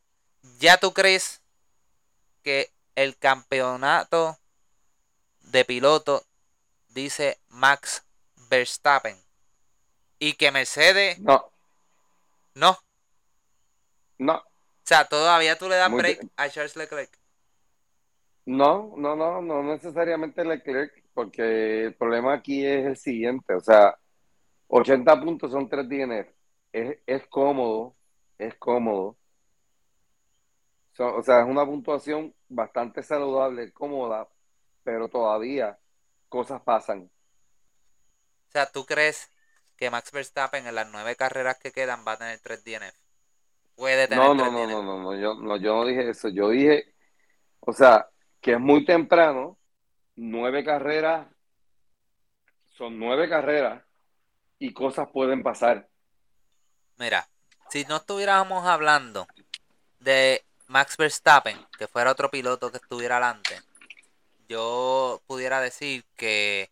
¿Ya tú crees que el campeonato de piloto dice Max Verstappen y que Mercedes No, no? no, O sea, todavía tú le das Muy break bien. a Charles Leclerc. no, no, no, no necesariamente Leclerc, porque el problema aquí es el siguiente, o sea, 80 puntos son 3 DNF. Es, es cómodo, es cómodo. So- o sea, es una puntuación bastante saludable, cómoda, pero todavía cosas pasan. O sea, ¿tú crees que Max Verstappen en las nueve carreras que quedan va a tener tres DNF? Puede tener No, no, tres no, DNF. no, no, no, yo no, yo no dije eso. Yo dije, o sea, que es muy temprano, nueve carreras, son nueve carreras y cosas pueden pasar. Mira, si no estuviéramos hablando de Max Verstappen, que fuera otro piloto que estuviera adelante, yo pudiera decir que,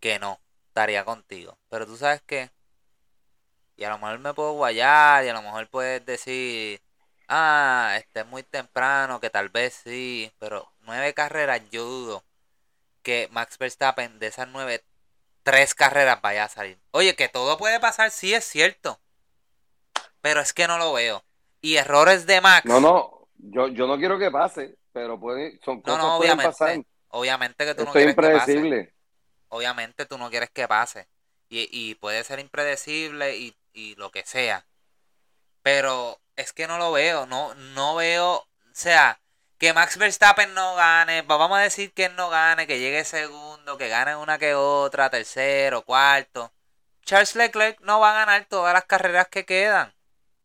que no, estaría contigo. Pero tú sabes que, y a lo mejor me puedo guayar, y a lo mejor puedes decir, ah, este es muy temprano, que tal vez sí, pero nueve carreras yo dudo que Max Verstappen de esas nueve, tres carreras vaya a salir. Oye, que todo puede pasar, sí es cierto. Pero es que no lo veo. Y errores de Max. No, no, yo, yo no quiero que pase, pero puede, son cosas no, pueden obviamente. pasar. Obviamente que tú no Esto quieres que pase. Obviamente tú no quieres que pase. Y, y puede ser impredecible y, y lo que sea. Pero es que no lo veo. No, no veo. O sea, que Max Verstappen no gane. va- Vamos a decir que él no gane, que llegue segundo, que gane una que otra, tercero, cuarto. Charles Leclerc no va a ganar todas las carreras que quedan.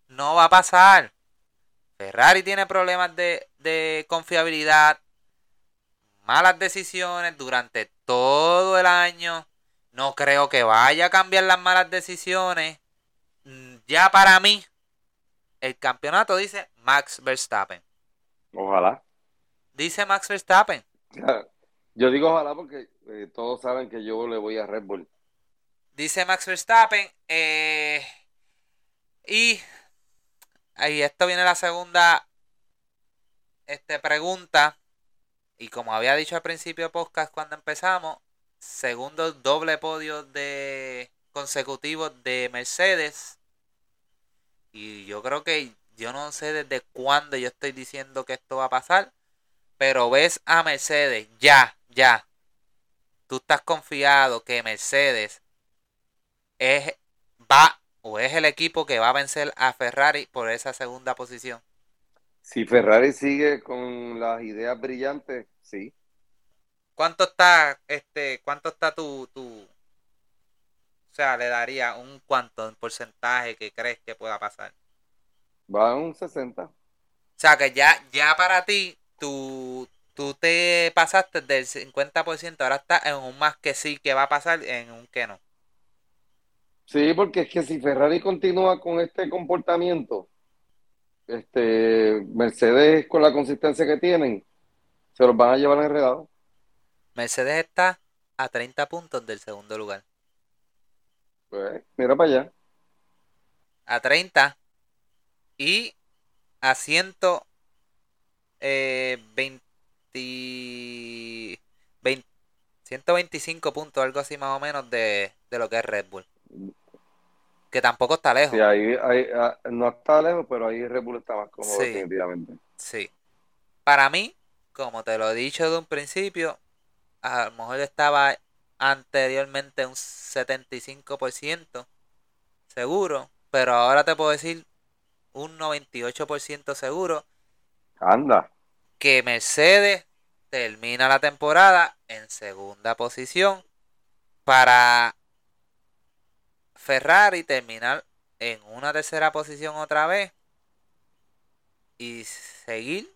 No va a pasar. Ferrari tiene problemas de, de confiabilidad, malas decisiones durante todo el año. No creo que vaya a cambiar las malas decisiones. Mm, Ya para mí, el campeonato dice Max Verstappen. Ojalá. Dice Max Verstappen. Yo digo ojalá porque eh, todos saben que yo le voy a Red Bull. Dice Max Verstappen. eh, y ahí esto viene la segunda este, pregunta. Y como había dicho al principio podcast cuando empezamos, segundo doble podio de consecutivo de Mercedes. Y yo creo que yo no sé desde cuándo yo estoy diciendo que esto va a pasar. Pero ves a Mercedes, ya, ya. Tú estás confiado que Mercedes es va o es el equipo que va a vencer a Ferrari por esa segunda posición. Si Ferrari sigue con las ideas brillantes, sí. ¿Cuánto está este cuánto está tu tu o sea, le daría un cuánto en porcentaje que crees que pueda pasar? Va a un 60. O sea, que ya ya para ti tú tú te pasaste del 50%, ahora estás en un más que sí que va a pasar en un que no. Sí, porque es que si Ferrari continúa con este comportamiento, este Mercedes con la consistencia que tienen, se los van a llevar enredados. Mercedes está a 30 puntos del segundo lugar. Pues, mira para allá. a 30 y a 120, 20 125 puntos, algo así más o menos de, de lo que es Red Bull. Que tampoco está lejos. Sí, ahí, ahí, ah, no está lejos, pero ahí Red Bull está más cómodo, Sí. definitivamente. Sí. Para mí, como te lo he dicho de un principio, a lo mejor estaba anteriormente un 75% seguro, pero ahora te puedo decir un 98% seguro Anda. que Mercedes termina la temporada en segunda posición para Ferrari terminar en una tercera posición otra vez y seguir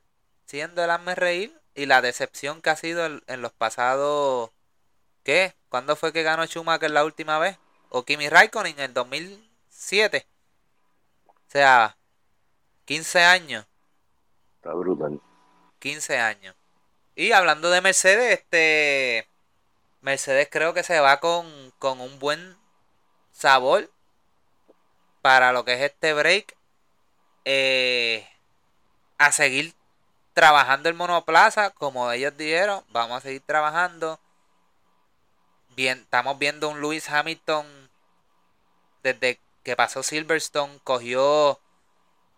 siendo el hazme reír y la decepción que ha sido en, los pasados. ¿Qué? ¿Cuándo fue que ganó Schumacher la última vez? ¿O Kimi Raikkonen en el 2007? O sea, 15 años. Está brutal. 15 años. Y hablando de Mercedes, este. Mercedes creo que se va con, con un buen sabor para lo que es este break. Eh, a seguir trabajando el monoplaza, como ellos dijeron, vamos a seguir trabajando. Bien, estamos viendo un Lewis Hamilton desde que pasó Silverstone, cogió,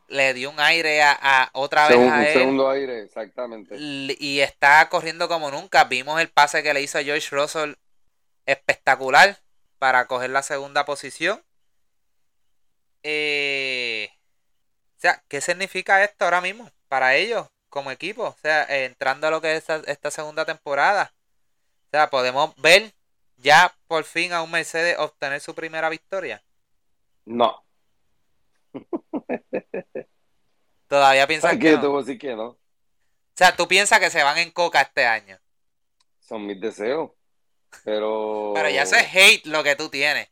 le dio un aire a, otra vez a él. segundo aire, exactamente. Y está corriendo como nunca. Vimos el pase que le hizo a George Russell espectacular para coger la segunda posición. Eh, o sea, ¿qué significa esto ahora mismo para ellos como equipo? O sea, entrando a lo que es esta, segunda temporada. O sea, podemos ver ya por fin a un Mercedes obtener su primera victoria. No. Todavía piensas que, no? que no. O sea, tú piensas que se van en coca este año. Son mis deseos. Pero. Pero ya sé hate lo que tú tienes.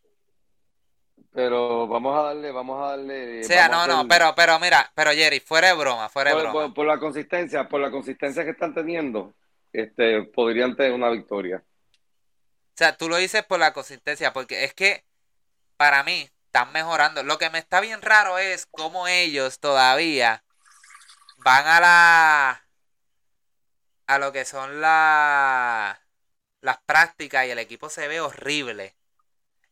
Pero vamos a darle, vamos a darle. O sea, no, no, pero, pero mira, pero Jerry, fuera de broma, fuera de broma. Por, la consistencia, por la consistencia que están teniendo, este, podrían tener una victoria. O sea, tú lo dices por la consistencia, porque es que para mí están mejorando. Lo que me está bien raro es cómo ellos todavía van a la a lo que son la, las prácticas y el equipo se ve horrible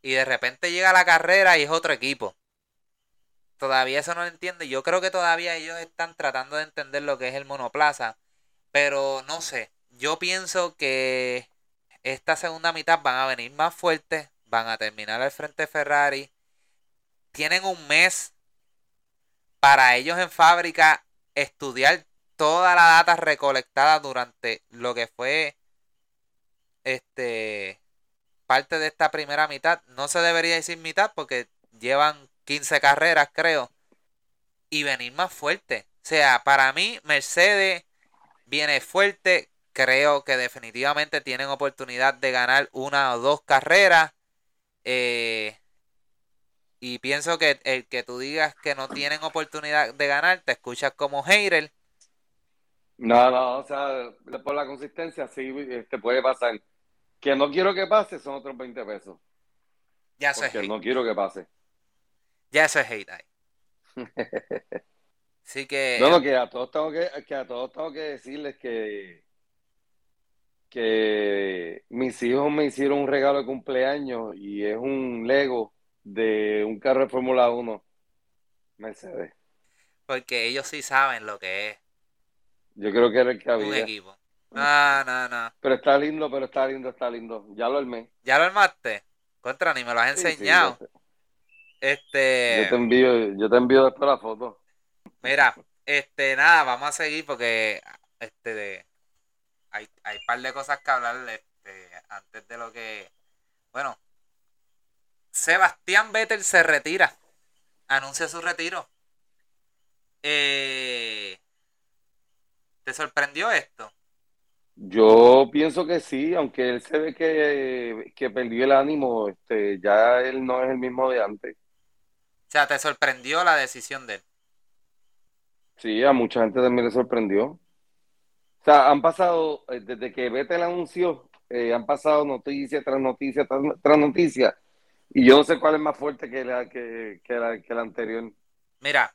y de repente llega la carrera y es otro equipo. Todavía eso no lo entiendo. Yo creo que todavía ellos están tratando de entender lo que es el monoplaza. Pero no sé. Yo pienso que esta segunda mitad van a venir más fuertes. Van a terminar al frente Ferrari. Tienen un mes para ellos en fábrica estudiar toda la data recolectada durante lo que fue este parte de esta primera mitad. No se debería decir mitad porque llevan 15 carreras, creo. Y venir más fuerte. O sea, para mí, Mercedes viene fuerte. Creo que definitivamente tienen oportunidad de ganar una o dos carreras. Eh, y pienso que el que tú digas que no tienen oportunidad de ganar, te escuchas como hater. No, no, o sea, por la consistencia sí te este, puede pasar. Que no quiero que pase son otros 20 pesos. Ya sé. Porque no quiero que pase. Ya es hate ahí. Así que. No, no, que a todos tengo que, que a todos tengo que decirles que que mis hijos me hicieron un regalo de cumpleaños y es un Lego de un carro de Fórmula 1 Mercedes. Porque ellos sí saben lo que es. Yo creo que era el que había. Un equipo. No, no, no. Pero está lindo, pero está lindo, está lindo. Ya lo armé. ¿Ya lo armaste? Contra, ni me lo has enseñado. este. Yo te envío, yo te envío después la foto. Mira, este, nada, vamos a seguir porque este de, hay, hay un par de cosas que hablar este, antes de lo que. Bueno, Sebastián Vettel se retira. Anuncia su retiro. Eh, ¿Te sorprendió esto? Yo pienso que sí, aunque él se ve que, perdió el ánimo, este, ya él no es el mismo de antes. O sea, ¿te sorprendió la decisión de él? Sí, a mucha gente también le sorprendió. O sea, han pasado, eh, desde que Vettel anunció, eh, han pasado noticia tras noticia tras, noticia, y yo no sé cuál es más fuerte que la, que, que la, que la anterior. Mira,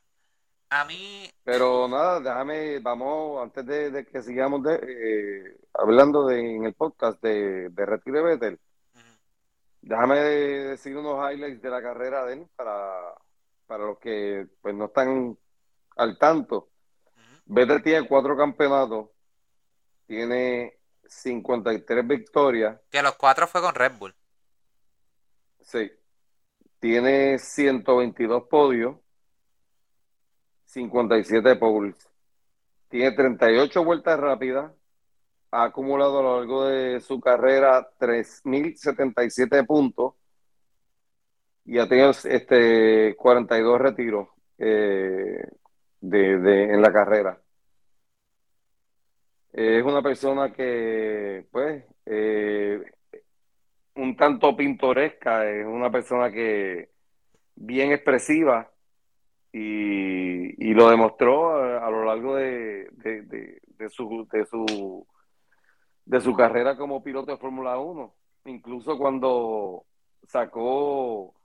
a mí. Pero nada, déjame, vamos, antes de, que sigamos de, eh, hablando de, en el podcast de, de Retire Vettel, déjame decir unos highlights de la carrera de él para, para los que pues no están al tanto. Vettel tiene cuatro campeonatos, tiene 53 victorias. Que los cuatro fue con Red Bull. Sí. Tiene 122 podios 57 poles. Tiene 38 vueltas rápidas. Ha acumulado a lo largo de su carrera 3.077 puntos. Y ha tenido este, 42 retiros eh, de, en la carrera. Es una persona que, pues, eh, un tanto pintoresca, es una persona que bien expresiva y, y lo demostró a, lo largo de, de, de, su, de, su, de su carrera como piloto de Fórmula 1. Incluso cuando sacó,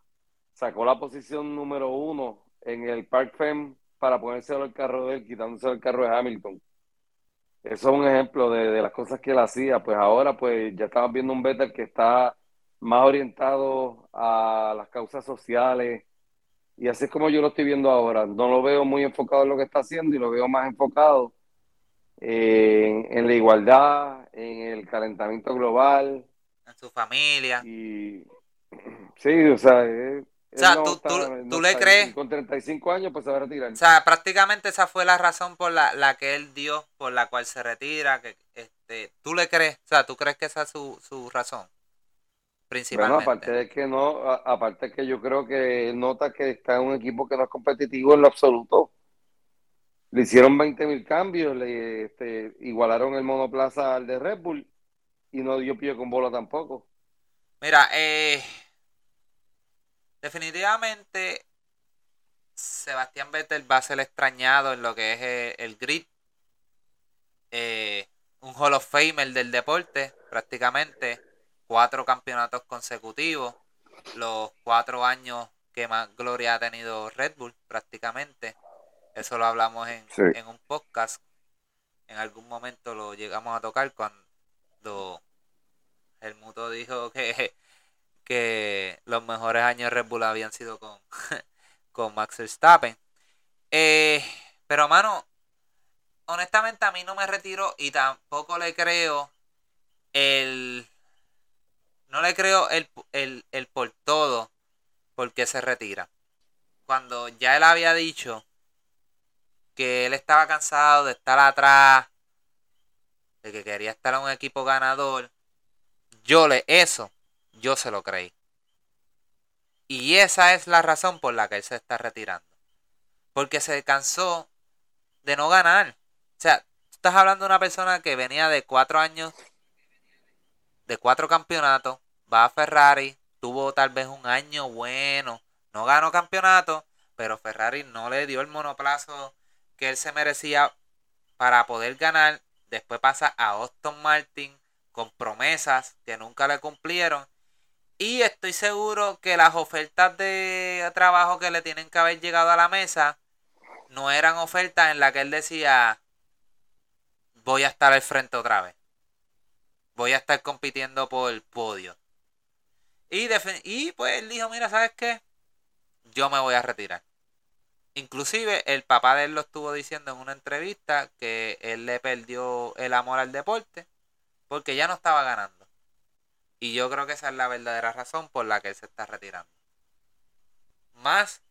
sacó la posición número uno en el Park Fem para ponerse al carro de él, quitándose el carro de Hamilton. Eso es un ejemplo de, de, las cosas que él hacía. Pues ahora pues ya estamos viendo un Vettel que está más orientado a las causas sociales y así es como yo lo estoy viendo ahora. No lo veo muy enfocado en lo que está haciendo y lo veo más enfocado en, en la igualdad, en el calentamiento global. En su familia. Y sí, o sea, él, o sea, no tú, está- tú, no tú le crees, Con 35 años, pues se va a retirar. o sea, prácticamente esa fue la razón por la, la que él dio, por la cual se retira, que este, tú le crees, o sea, tú crees que esa es su, su razón, Bueno, principalmente. aparte de que no, a- aparte que yo creo que nota que está en un equipo que no es competitivo en lo absoluto. Le hicieron 20 mil cambios, le este, igualaron el monoplaza al de Red Bull y no dio pie con bola tampoco. Mira, eh, definitivamente Sebastián Vettel va a ser extrañado en lo que es eh, el grid. Eh, un Hall of Famer del deporte, prácticamente. Cuatro campeonatos consecutivos. Los cuatro años que más gloria ha tenido Red Bull, prácticamente. Eso lo hablamos en, Sí. en un podcast. En algún momento lo llegamos a tocar cuando el muto dijo que, que los mejores años de Red Bull habían sido con, con Max Verstappen. Eh, pero, mano, honestamente a mí no me retiro y tampoco le creo el... No le creo el, el, el por todo por qué se retira. Cuando ya él había dicho que él estaba cansado de estar atrás, de que quería estar en un equipo ganador, yo le eso, yo se lo creí. Y esa es la razón por la que él se está retirando. Porque se cansó de no ganar. O sea, tú estás hablando de una persona que venía de cuatro años, de cuatro campeonatos, va a Ferrari, tuvo tal vez un año bueno, no ganó campeonato, pero Ferrari no le dio el monoplazo que él se merecía para poder ganar. Después pasa a Austin Martin con promesas que nunca le cumplieron. Y estoy seguro que las ofertas de trabajo que le tienen que haber llegado a la mesa no eran ofertas en las que él decía voy a estar al frente otra vez. Voy a estar compitiendo por el podio. Y, y pues él dijo, mira, ¿sabes qué? Yo me voy a retirar. Inclusive el papá de él lo estuvo diciendo en una entrevista que él le perdió el amor al deporte porque ya no estaba ganando. Y yo creo que esa es la verdadera razón por la que él se está retirando. Más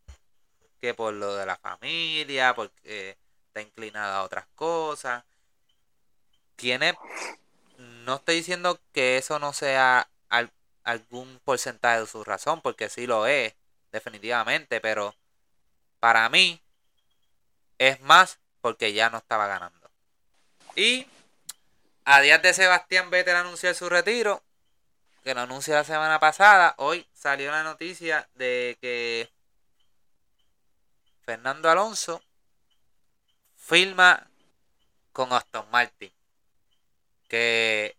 que por lo de la familia, porque está inclinado a otras cosas. Tiene, no estoy diciendo que eso no sea al- algún porcentaje de su razón, porque sí lo es, definitivamente, pero para mí es más porque ya no estaba ganando. Y a días de Sebastián Vettel anunciar su retiro, que lo anunció la semana pasada, hoy salió la noticia de que Fernando Alonso firma con Aston Martin. Que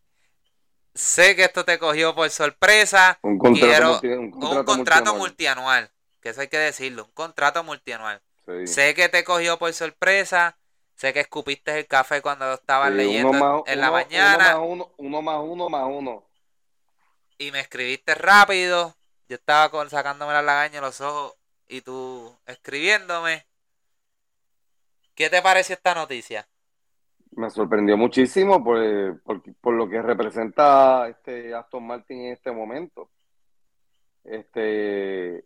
sé que esto te cogió por sorpresa. Un contrato, Quiero- multi- un Un contrato multianual. multianual. Que eso hay que decirlo. Un contrato multianual. Sí. Sé que te cogió por sorpresa. Sé que escupiste el café cuando lo estabas Sí, leyendo uno más, en la mañana. Uno más uno, más uno más uno. y me escribiste rápido. Yo estaba con, sacándome la lagaña de los ojos y tú escribiéndome. ¿Qué te pareció esta noticia? Me sorprendió muchísimo por, por, lo que representa este Aston Martin en este momento. Este,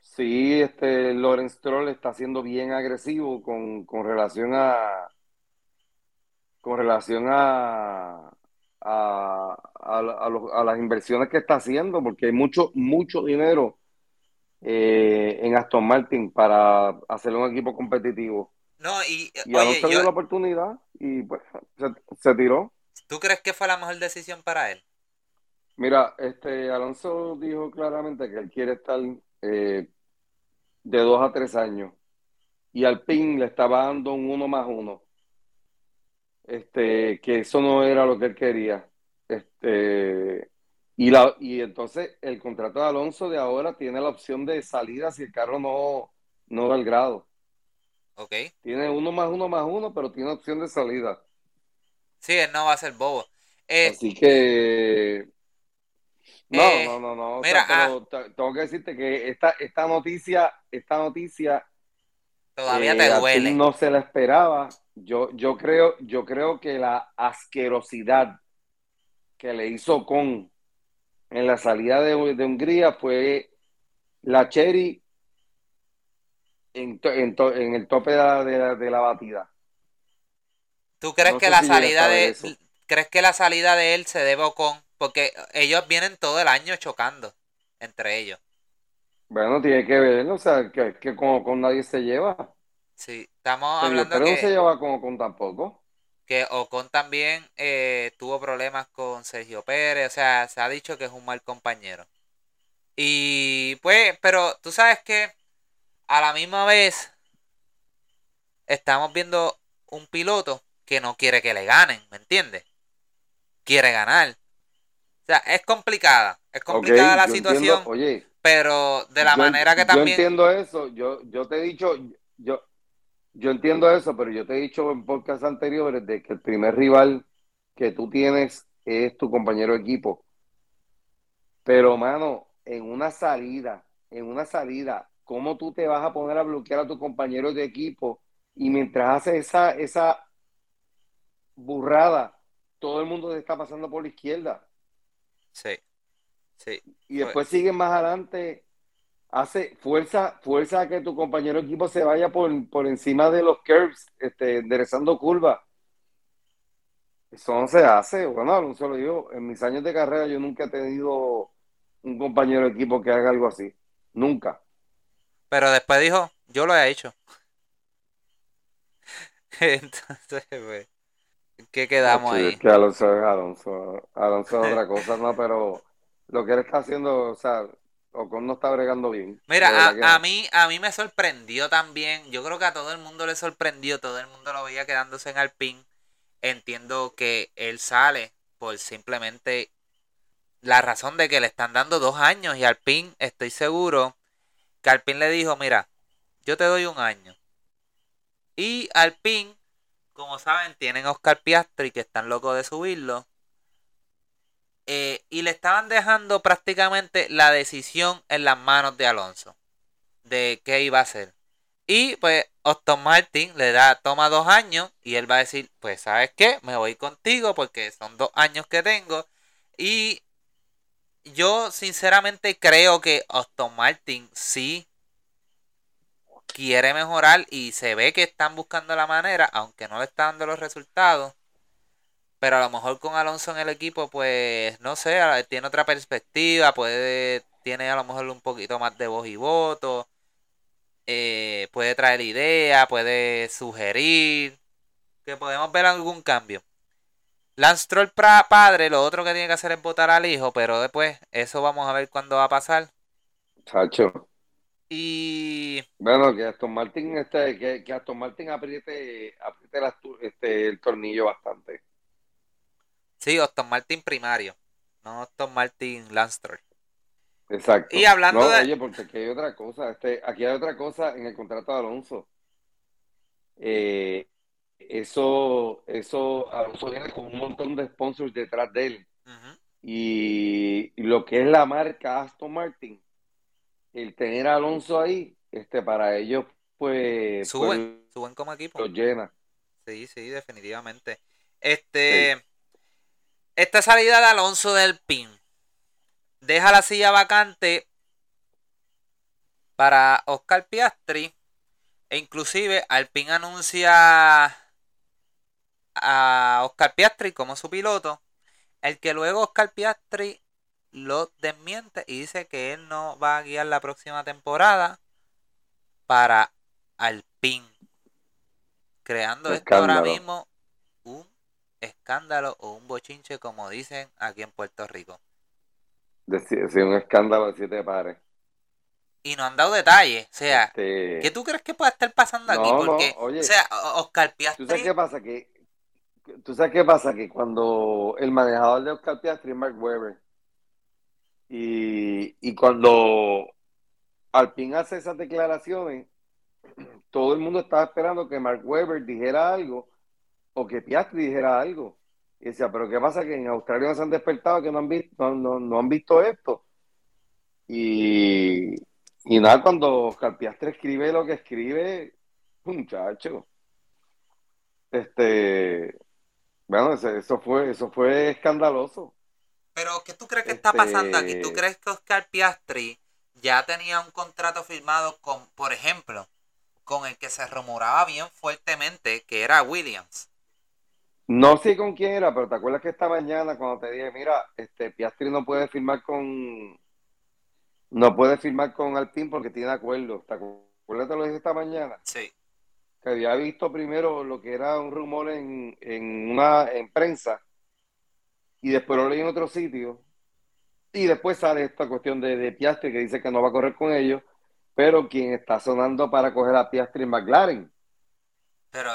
sí, este Lawrence Stroll está siendo bien agresivo con, con relación a con relación a, a, a, a las inversiones que está haciendo, porque hay mucho, mucho dinero eh, en Aston Martin para hacer un equipo competitivo. No, y, Y oye, dio la oportunidad y pues se, se tiró. ¿tú crees que fue la mejor decisión para él? Mira, este Alonso dijo claramente que él quiere estar eh, de dos a tres años y Alpine le estaba dando un uno más uno. Este, que eso no era lo que él quería. Este, y, la, y entonces el contrato de Alonso de ahora tiene la opción de salida si el carro no, no da el grado. ¿Ok? Tiene uno más uno más uno, pero tiene opción de salida. Sí, él no va a ser bobo. Eh, Así que no, Eh, no, no, no. o sea, pero te- tengo que decirte que esta, esta noticia, esta noticia todavía eh, te duele. no se la esperaba. Yo, yo creo, yo creo que la asquerosidad que le hizo con en la salida de, de Hungría fue la cherry en, to- en, to- en el tope de la, de la- de la batida. ¿Tú crees no que la si salida de eso. crees que la salida de él se debe a Ocon? Porque ellos vienen todo el año chocando entre ellos. Bueno, tiene que ver, o sea, que, que con, con nadie se lleva. Sí, estamos Sergio hablando Pérez no se que, lleva con, con tampoco. que Ocon también eh, tuvo problemas con Sergio Pérez, o sea, se ha dicho que es un mal compañero. Y pues, pero tú sabes que a la misma vez estamos viendo un piloto que no quiere que le ganen, ¿me entiendes? Quiere ganar. O sea, es complicada, es complicada la yo situación, entiendo, oye, pero de la yo, manera que yo también... entiendo eso, yo, yo te he dicho, yo, yo entiendo eso, pero yo te he dicho en podcast anteriores de que el primer rival que tú tienes es tu compañero de equipo. Pero, mano, en una salida, en una salida, ¿cómo tú te vas a poner a bloquear a tu compañero de equipo? Y mientras haces esa, esa burrada, todo el mundo te está pasando por la izquierda. Sí, sí. y después siguen más adelante, hace fuerza, fuerza a que tu compañero de equipo se vaya por, por encima de los curves, este, enderezando curvas. Eso no se hace. Bueno, Alonso lo digo, en mis años de carrera yo nunca he tenido un compañero de equipo que haga algo así. Nunca. Pero después dijo, yo lo he hecho. Entonces, pues, ¿qué quedamos Sí, ahí? es que Alonso es Alonso. Alonso es otra cosa, no, pero lo que él está haciendo, o sea, Ocon no está bregando bien. Mira, que a, a mí, a mí me sorprendió también. Yo creo que a todo el mundo le sorprendió. Todo el mundo lo veía quedándose en Alpine. Entiendo que él sale por simplemente la razón de que le están dando dos años. Y Alpine, estoy seguro Alpine le dijo: Mira, yo te doy un año. Y Alpine, como saben, tienen Oscar Piastri que están locos de subirlo. Eh, y le estaban dejando prácticamente la decisión en las manos de Alonso de qué iba a hacer. Y pues Aston Martin le da, toma dos años y él va a decir, pues sabes qué, me voy contigo porque son dos años que tengo. Y yo sinceramente creo que Aston Martin sí quiere mejorar y se ve que están buscando la manera, aunque no le están dando los resultados. Pero a lo mejor con Alonso en el equipo, pues no sé, tiene otra perspectiva, puede, tiene a lo mejor un poquito más de voz y voto, eh, puede traer ideas, puede sugerir, que podemos ver algún cambio. Lance Stroll pra- padre, lo otro que tiene que hacer es votar al hijo, pero después eso vamos a ver cuándo va a pasar. Chacho. Y Bueno, que Aston Martin, este, que, que Aston Martin apriete, apriete este, el tornillo bastante. sí, Aston Martin primario, no Aston Martin Lance. Exacto. Y hablando No, de- oye, porque aquí hay otra cosa, este, aquí hay otra cosa en el contrato de Alonso. Eh, eso, eso, Alonso viene con un montón de sponsors detrás de él. Y, y lo que es la marca Aston Martin, el tener a Alonso ahí, este, para ellos, pues, Suben, suben como equipo. pues, lo llena. Sí, sí, definitivamente. Este, esta salida de Alonso del PIN deja la silla vacante para Oscar Piastri e inclusive Alpine anuncia a Oscar Piastri como su piloto, el que luego Oscar Piastri lo desmiente y dice que él no va a guiar la próxima temporada para Alpine. creando esto ahora mismo un escándalo o un bochinche, como dicen aquí en Puerto Rico. Sí, un escándalo de siete pares. Y no han dado detalles. O sea, este, ¿qué tú crees que puede estar pasando aquí? Porque, o sea, Oscar Piastri... ¿Tú sabes qué pasa? Que, ¿Tú sabes qué pasa? Que cuando el manejador de Oscar Piastri es Mark Webber, y, y cuando Alpine hace esas declaraciones, todo el mundo estaba esperando que Mark Webber dijera algo o que Piastri dijera algo. Y decía, pero ¿qué pasa? Que en Australia no se han despertado, que no han visto, no, han visto esto. Y, y nada, cuando Oscar Piastri escribe lo que escribe, muchacho, este, bueno, eso fue, eso fue escandaloso. Pero, ¿qué tú crees que está pasando aquí? ¿Tú este crees que Oscar Piastri ya tenía un contrato firmado con, por ejemplo, con el que se rumoraba bien fuertemente que era Williams? No sé con quién era, pero te acuerdas que esta mañana cuando te dije, mira, este Piastri no puede firmar con no puede firmar con Alpine porque tiene acuerdo. ¿Te acuerdas que lo dije esta mañana? Sí. Que había visto primero lo que era un rumor en, en una en prensa y después lo leí en otro sitio y después sale esta cuestión de, de Piastri que dice que no va a correr con ellos, pero quien está sonando para coger a Piastri es McLaren. Pero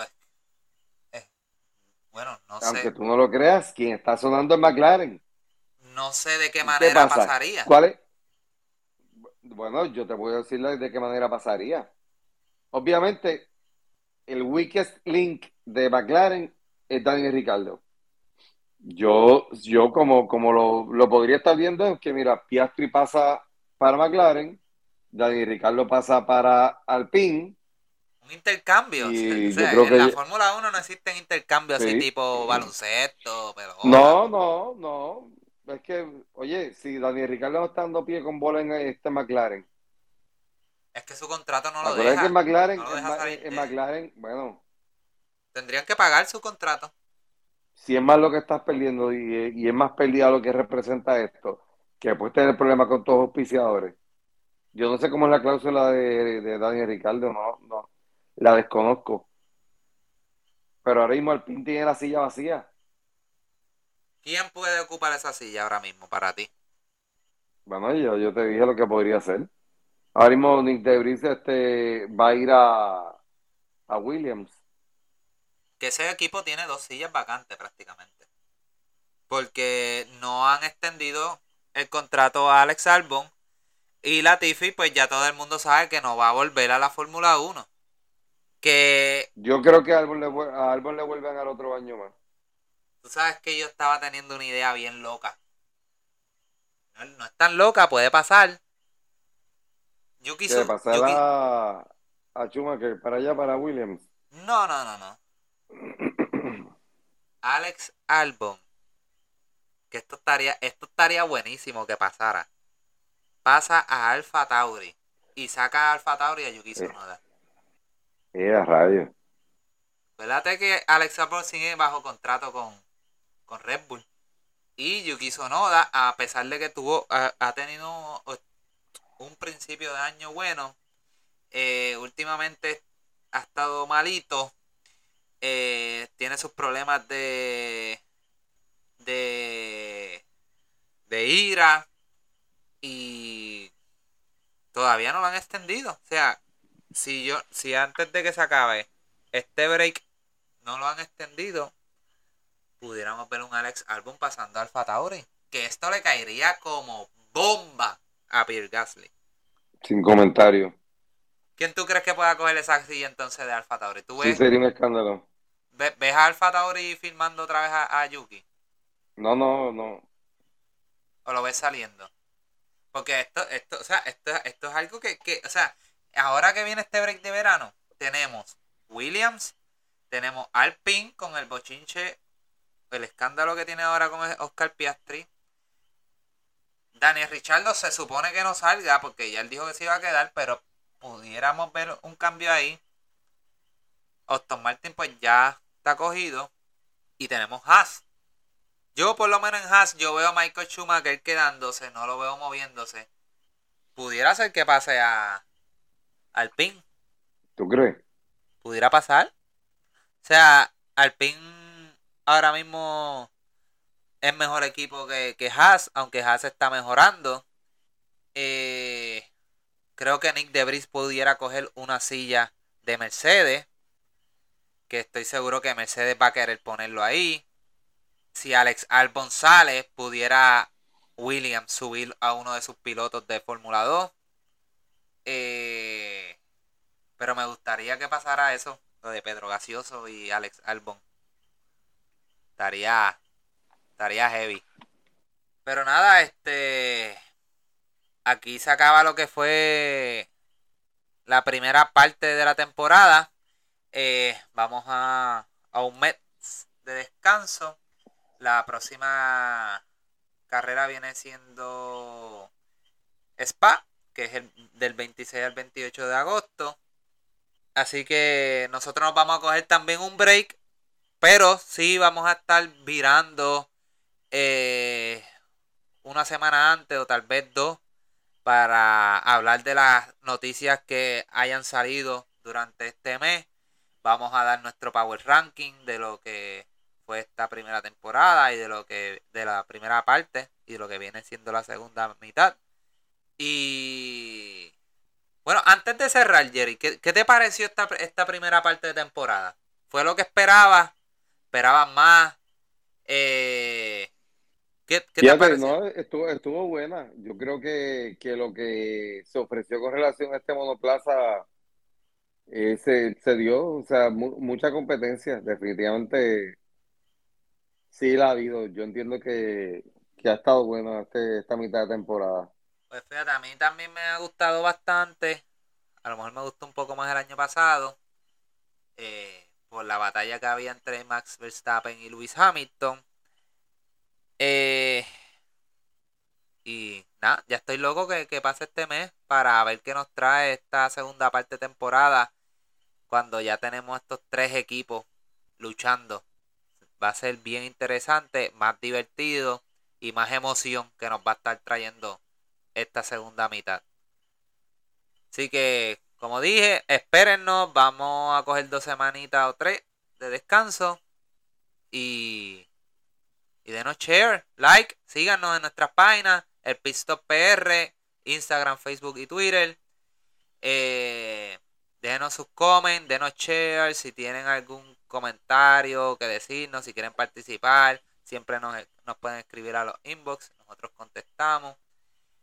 bueno, no sé. Aunque tú no lo creas, quien está sonando es McLaren. No sé de qué manera pasaría. ¿Cuál es? Bueno, yo te voy a decir de qué manera pasaría. Obviamente, el weakest link de McLaren es Daniel Ricardo. Yo, yo como, como lo, lo podría estar viendo es que, mira, Piastri pasa para McLaren, Daniel Ricardo pasa para Alpine, un intercambio. en la Fórmula 1 no existen intercambios así tipo baloncesto, pero... No, no, no. Es que, oye, si Daniel Ricardo no está dando pie con bola en este McLaren. Es que su contrato no lo deja. que McLaren, en, McLaren, bueno. Tendrían que pagar su contrato. Si es más lo que estás perdiendo y, es más pérdida lo que representa esto, que puede tener problemas con todos los auspiciadores. Yo no sé cómo es la cláusula de, de Daniel Ricardo, no, no la desconozco. Pero ahora mismo Alpine tiene la silla vacía. ¿Quién puede ocupar esa silla ahora mismo para ti? Bueno, yo, yo te dije lo que podría hacer. Ahora mismo Nick Debris este, va a ir a, a Williams. Que ese equipo tiene dos sillas vacantes prácticamente. Porque no han extendido el contrato a Alex Albon. Y Latifi, pues ya todo el mundo sabe que no va a volver a la Fórmula 1 que... Yo creo que a Albon le, a le vuelven al otro año más. Tú sabes que yo estaba teniendo una idea bien loca. No, es tan loca, puede pasar. Yo quise... pasar a, a Schumacher para allá, para Williams. No, no, no, no. Alex Albon. Que esto estaría, esto estaría buenísimo que pasara. Pasa a Alfa Tauri. Y saca a Alfa Tauri a Yuki Tsunoda. Mira, radio. Fíjate que Alex Albon sigue bajo contrato con, con Red Bull. Y Yuki Sonoda, a pesar de que tuvo, ha, tenido un principio de año bueno, eh, últimamente ha estado malito. Eh, tiene sus problemas de, de, de ira y todavía no lo han extendido. O sea, si yo, si antes de que se acabe este break no lo han extendido, pudiéramos ver un Alex Albon pasando al Tauri. Que esto le caería como bomba a Pierre Gasly. Sin comentario. ¿Quién tú crees que pueda coger esa silla entonces de Alfa Tauri? ¿Tú ves, sí, sería un escándalo. ¿Ves, a Alfa Tauri filmando otra vez a, Yuki? No, no, no. ¿O lo ves saliendo? Porque esto, esto, o sea, esto, esto es algo que, que, o sea, ahora que viene este break de verano, tenemos Williams, tenemos Alpine con el bochinche, el escándalo que tiene ahora con Oscar Piastri. Daniel Richardo se supone que no salga porque ya él dijo que se iba a quedar, pero pudiéramos ver un cambio ahí. Austin Martin pues ya está cogido. Y tenemos Haas. Yo por lo menos en Haas yo veo a Michael Schumacher quedándose, no lo veo moviéndose. Pudiera ser que pase a, al PIN. ¿Tú crees? ¿Pudiera pasar? sea, Alpine ahora mismo es mejor equipo que, que Haas, aunque Haas está mejorando. Eh, creo que Nick Debris pudiera coger una silla de Mercedes, que estoy seguro que Mercedes va a querer ponerlo ahí. Si Alex Albon sale, pudiera Williams subir a uno de sus pilotos de Fórmula 2. Eh, pero me gustaría que pasara eso, lo de Pedro Gaseoso y Alex Albon. Estaría, estaría heavy. Pero nada, este. Aquí se acaba lo que fue la primera parte de la temporada. Eh, vamos a, a un mes de descanso. La próxima carrera viene siendo Spa, que es el del 26 al 28 de agosto. Así que nosotros nos vamos a coger también un break, pero sí vamos a estar virando eh, una semana antes o tal vez dos para hablar de las noticias que hayan salido durante este mes. Vamos a dar nuestro power ranking de lo que fue esta primera temporada y de lo que de la primera parte y de lo que viene siendo la segunda mitad. Y bueno, antes de cerrar, Jerry, ¿qué, te pareció esta, esta, primera parte de temporada? ¿Fue lo que esperabas? ¿Esperabas más? Eh, ¿Qué, te pareció? estuvo, estuvo buena. Yo creo que, lo que se ofreció con relación a este monoplaza eh, se, se, dio, o sea, mucha competencia. Definitivamente Sí, la ha habido. Yo entiendo que, ha estado bueno este, esta mitad de temporada. Pues fíjate, a mí también me ha gustado bastante. A lo mejor me gustó un poco más el año pasado. Eh, por la batalla que había entre Max Verstappen y Lewis Hamilton. Eh, y nada, ya estoy loco que, pase este mes para ver qué nos trae esta segunda parte de temporada. Cuando ya tenemos estos tres equipos luchando va a ser bien interesante, más divertido y más emoción que nos va a estar trayendo esta segunda mitad. Así que, como dije, espérennos, vamos a coger dos semanitas o tres de descanso y, y denos share, like, síganos en nuestras páginas, el Pistop PR, Instagram, Facebook y Twitter. Eh, déjenos sus comments, denos share si tienen algún comentario que decirnos, si quieren participar, siempre nos, pueden escribir a los inbox, nosotros contestamos.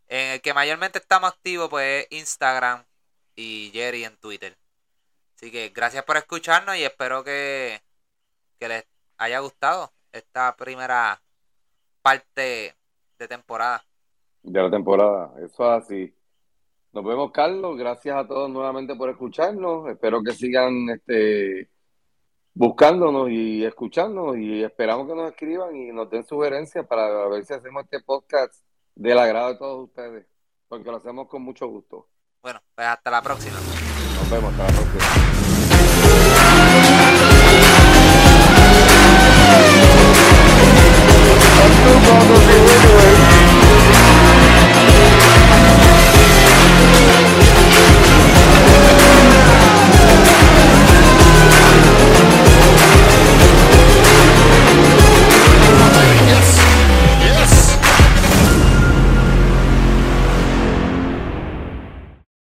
En el que mayormente estamos activos, pues Instagram y Jerry en Twitter. Así que gracias por escucharnos y espero que les haya gustado esta primera parte de temporada. De la temporada, eso es así. Nos vemos, Carlos. Gracias a todos nuevamente por escucharnos. Espero que sigan este buscándonos y escuchándonos y esperamos que nos escriban y nos den sugerencias para ver si hacemos este podcast del agrado de todos ustedes, porque lo hacemos con mucho gusto. Bueno, pues hasta la próxima. Nos vemos, hasta la próxima.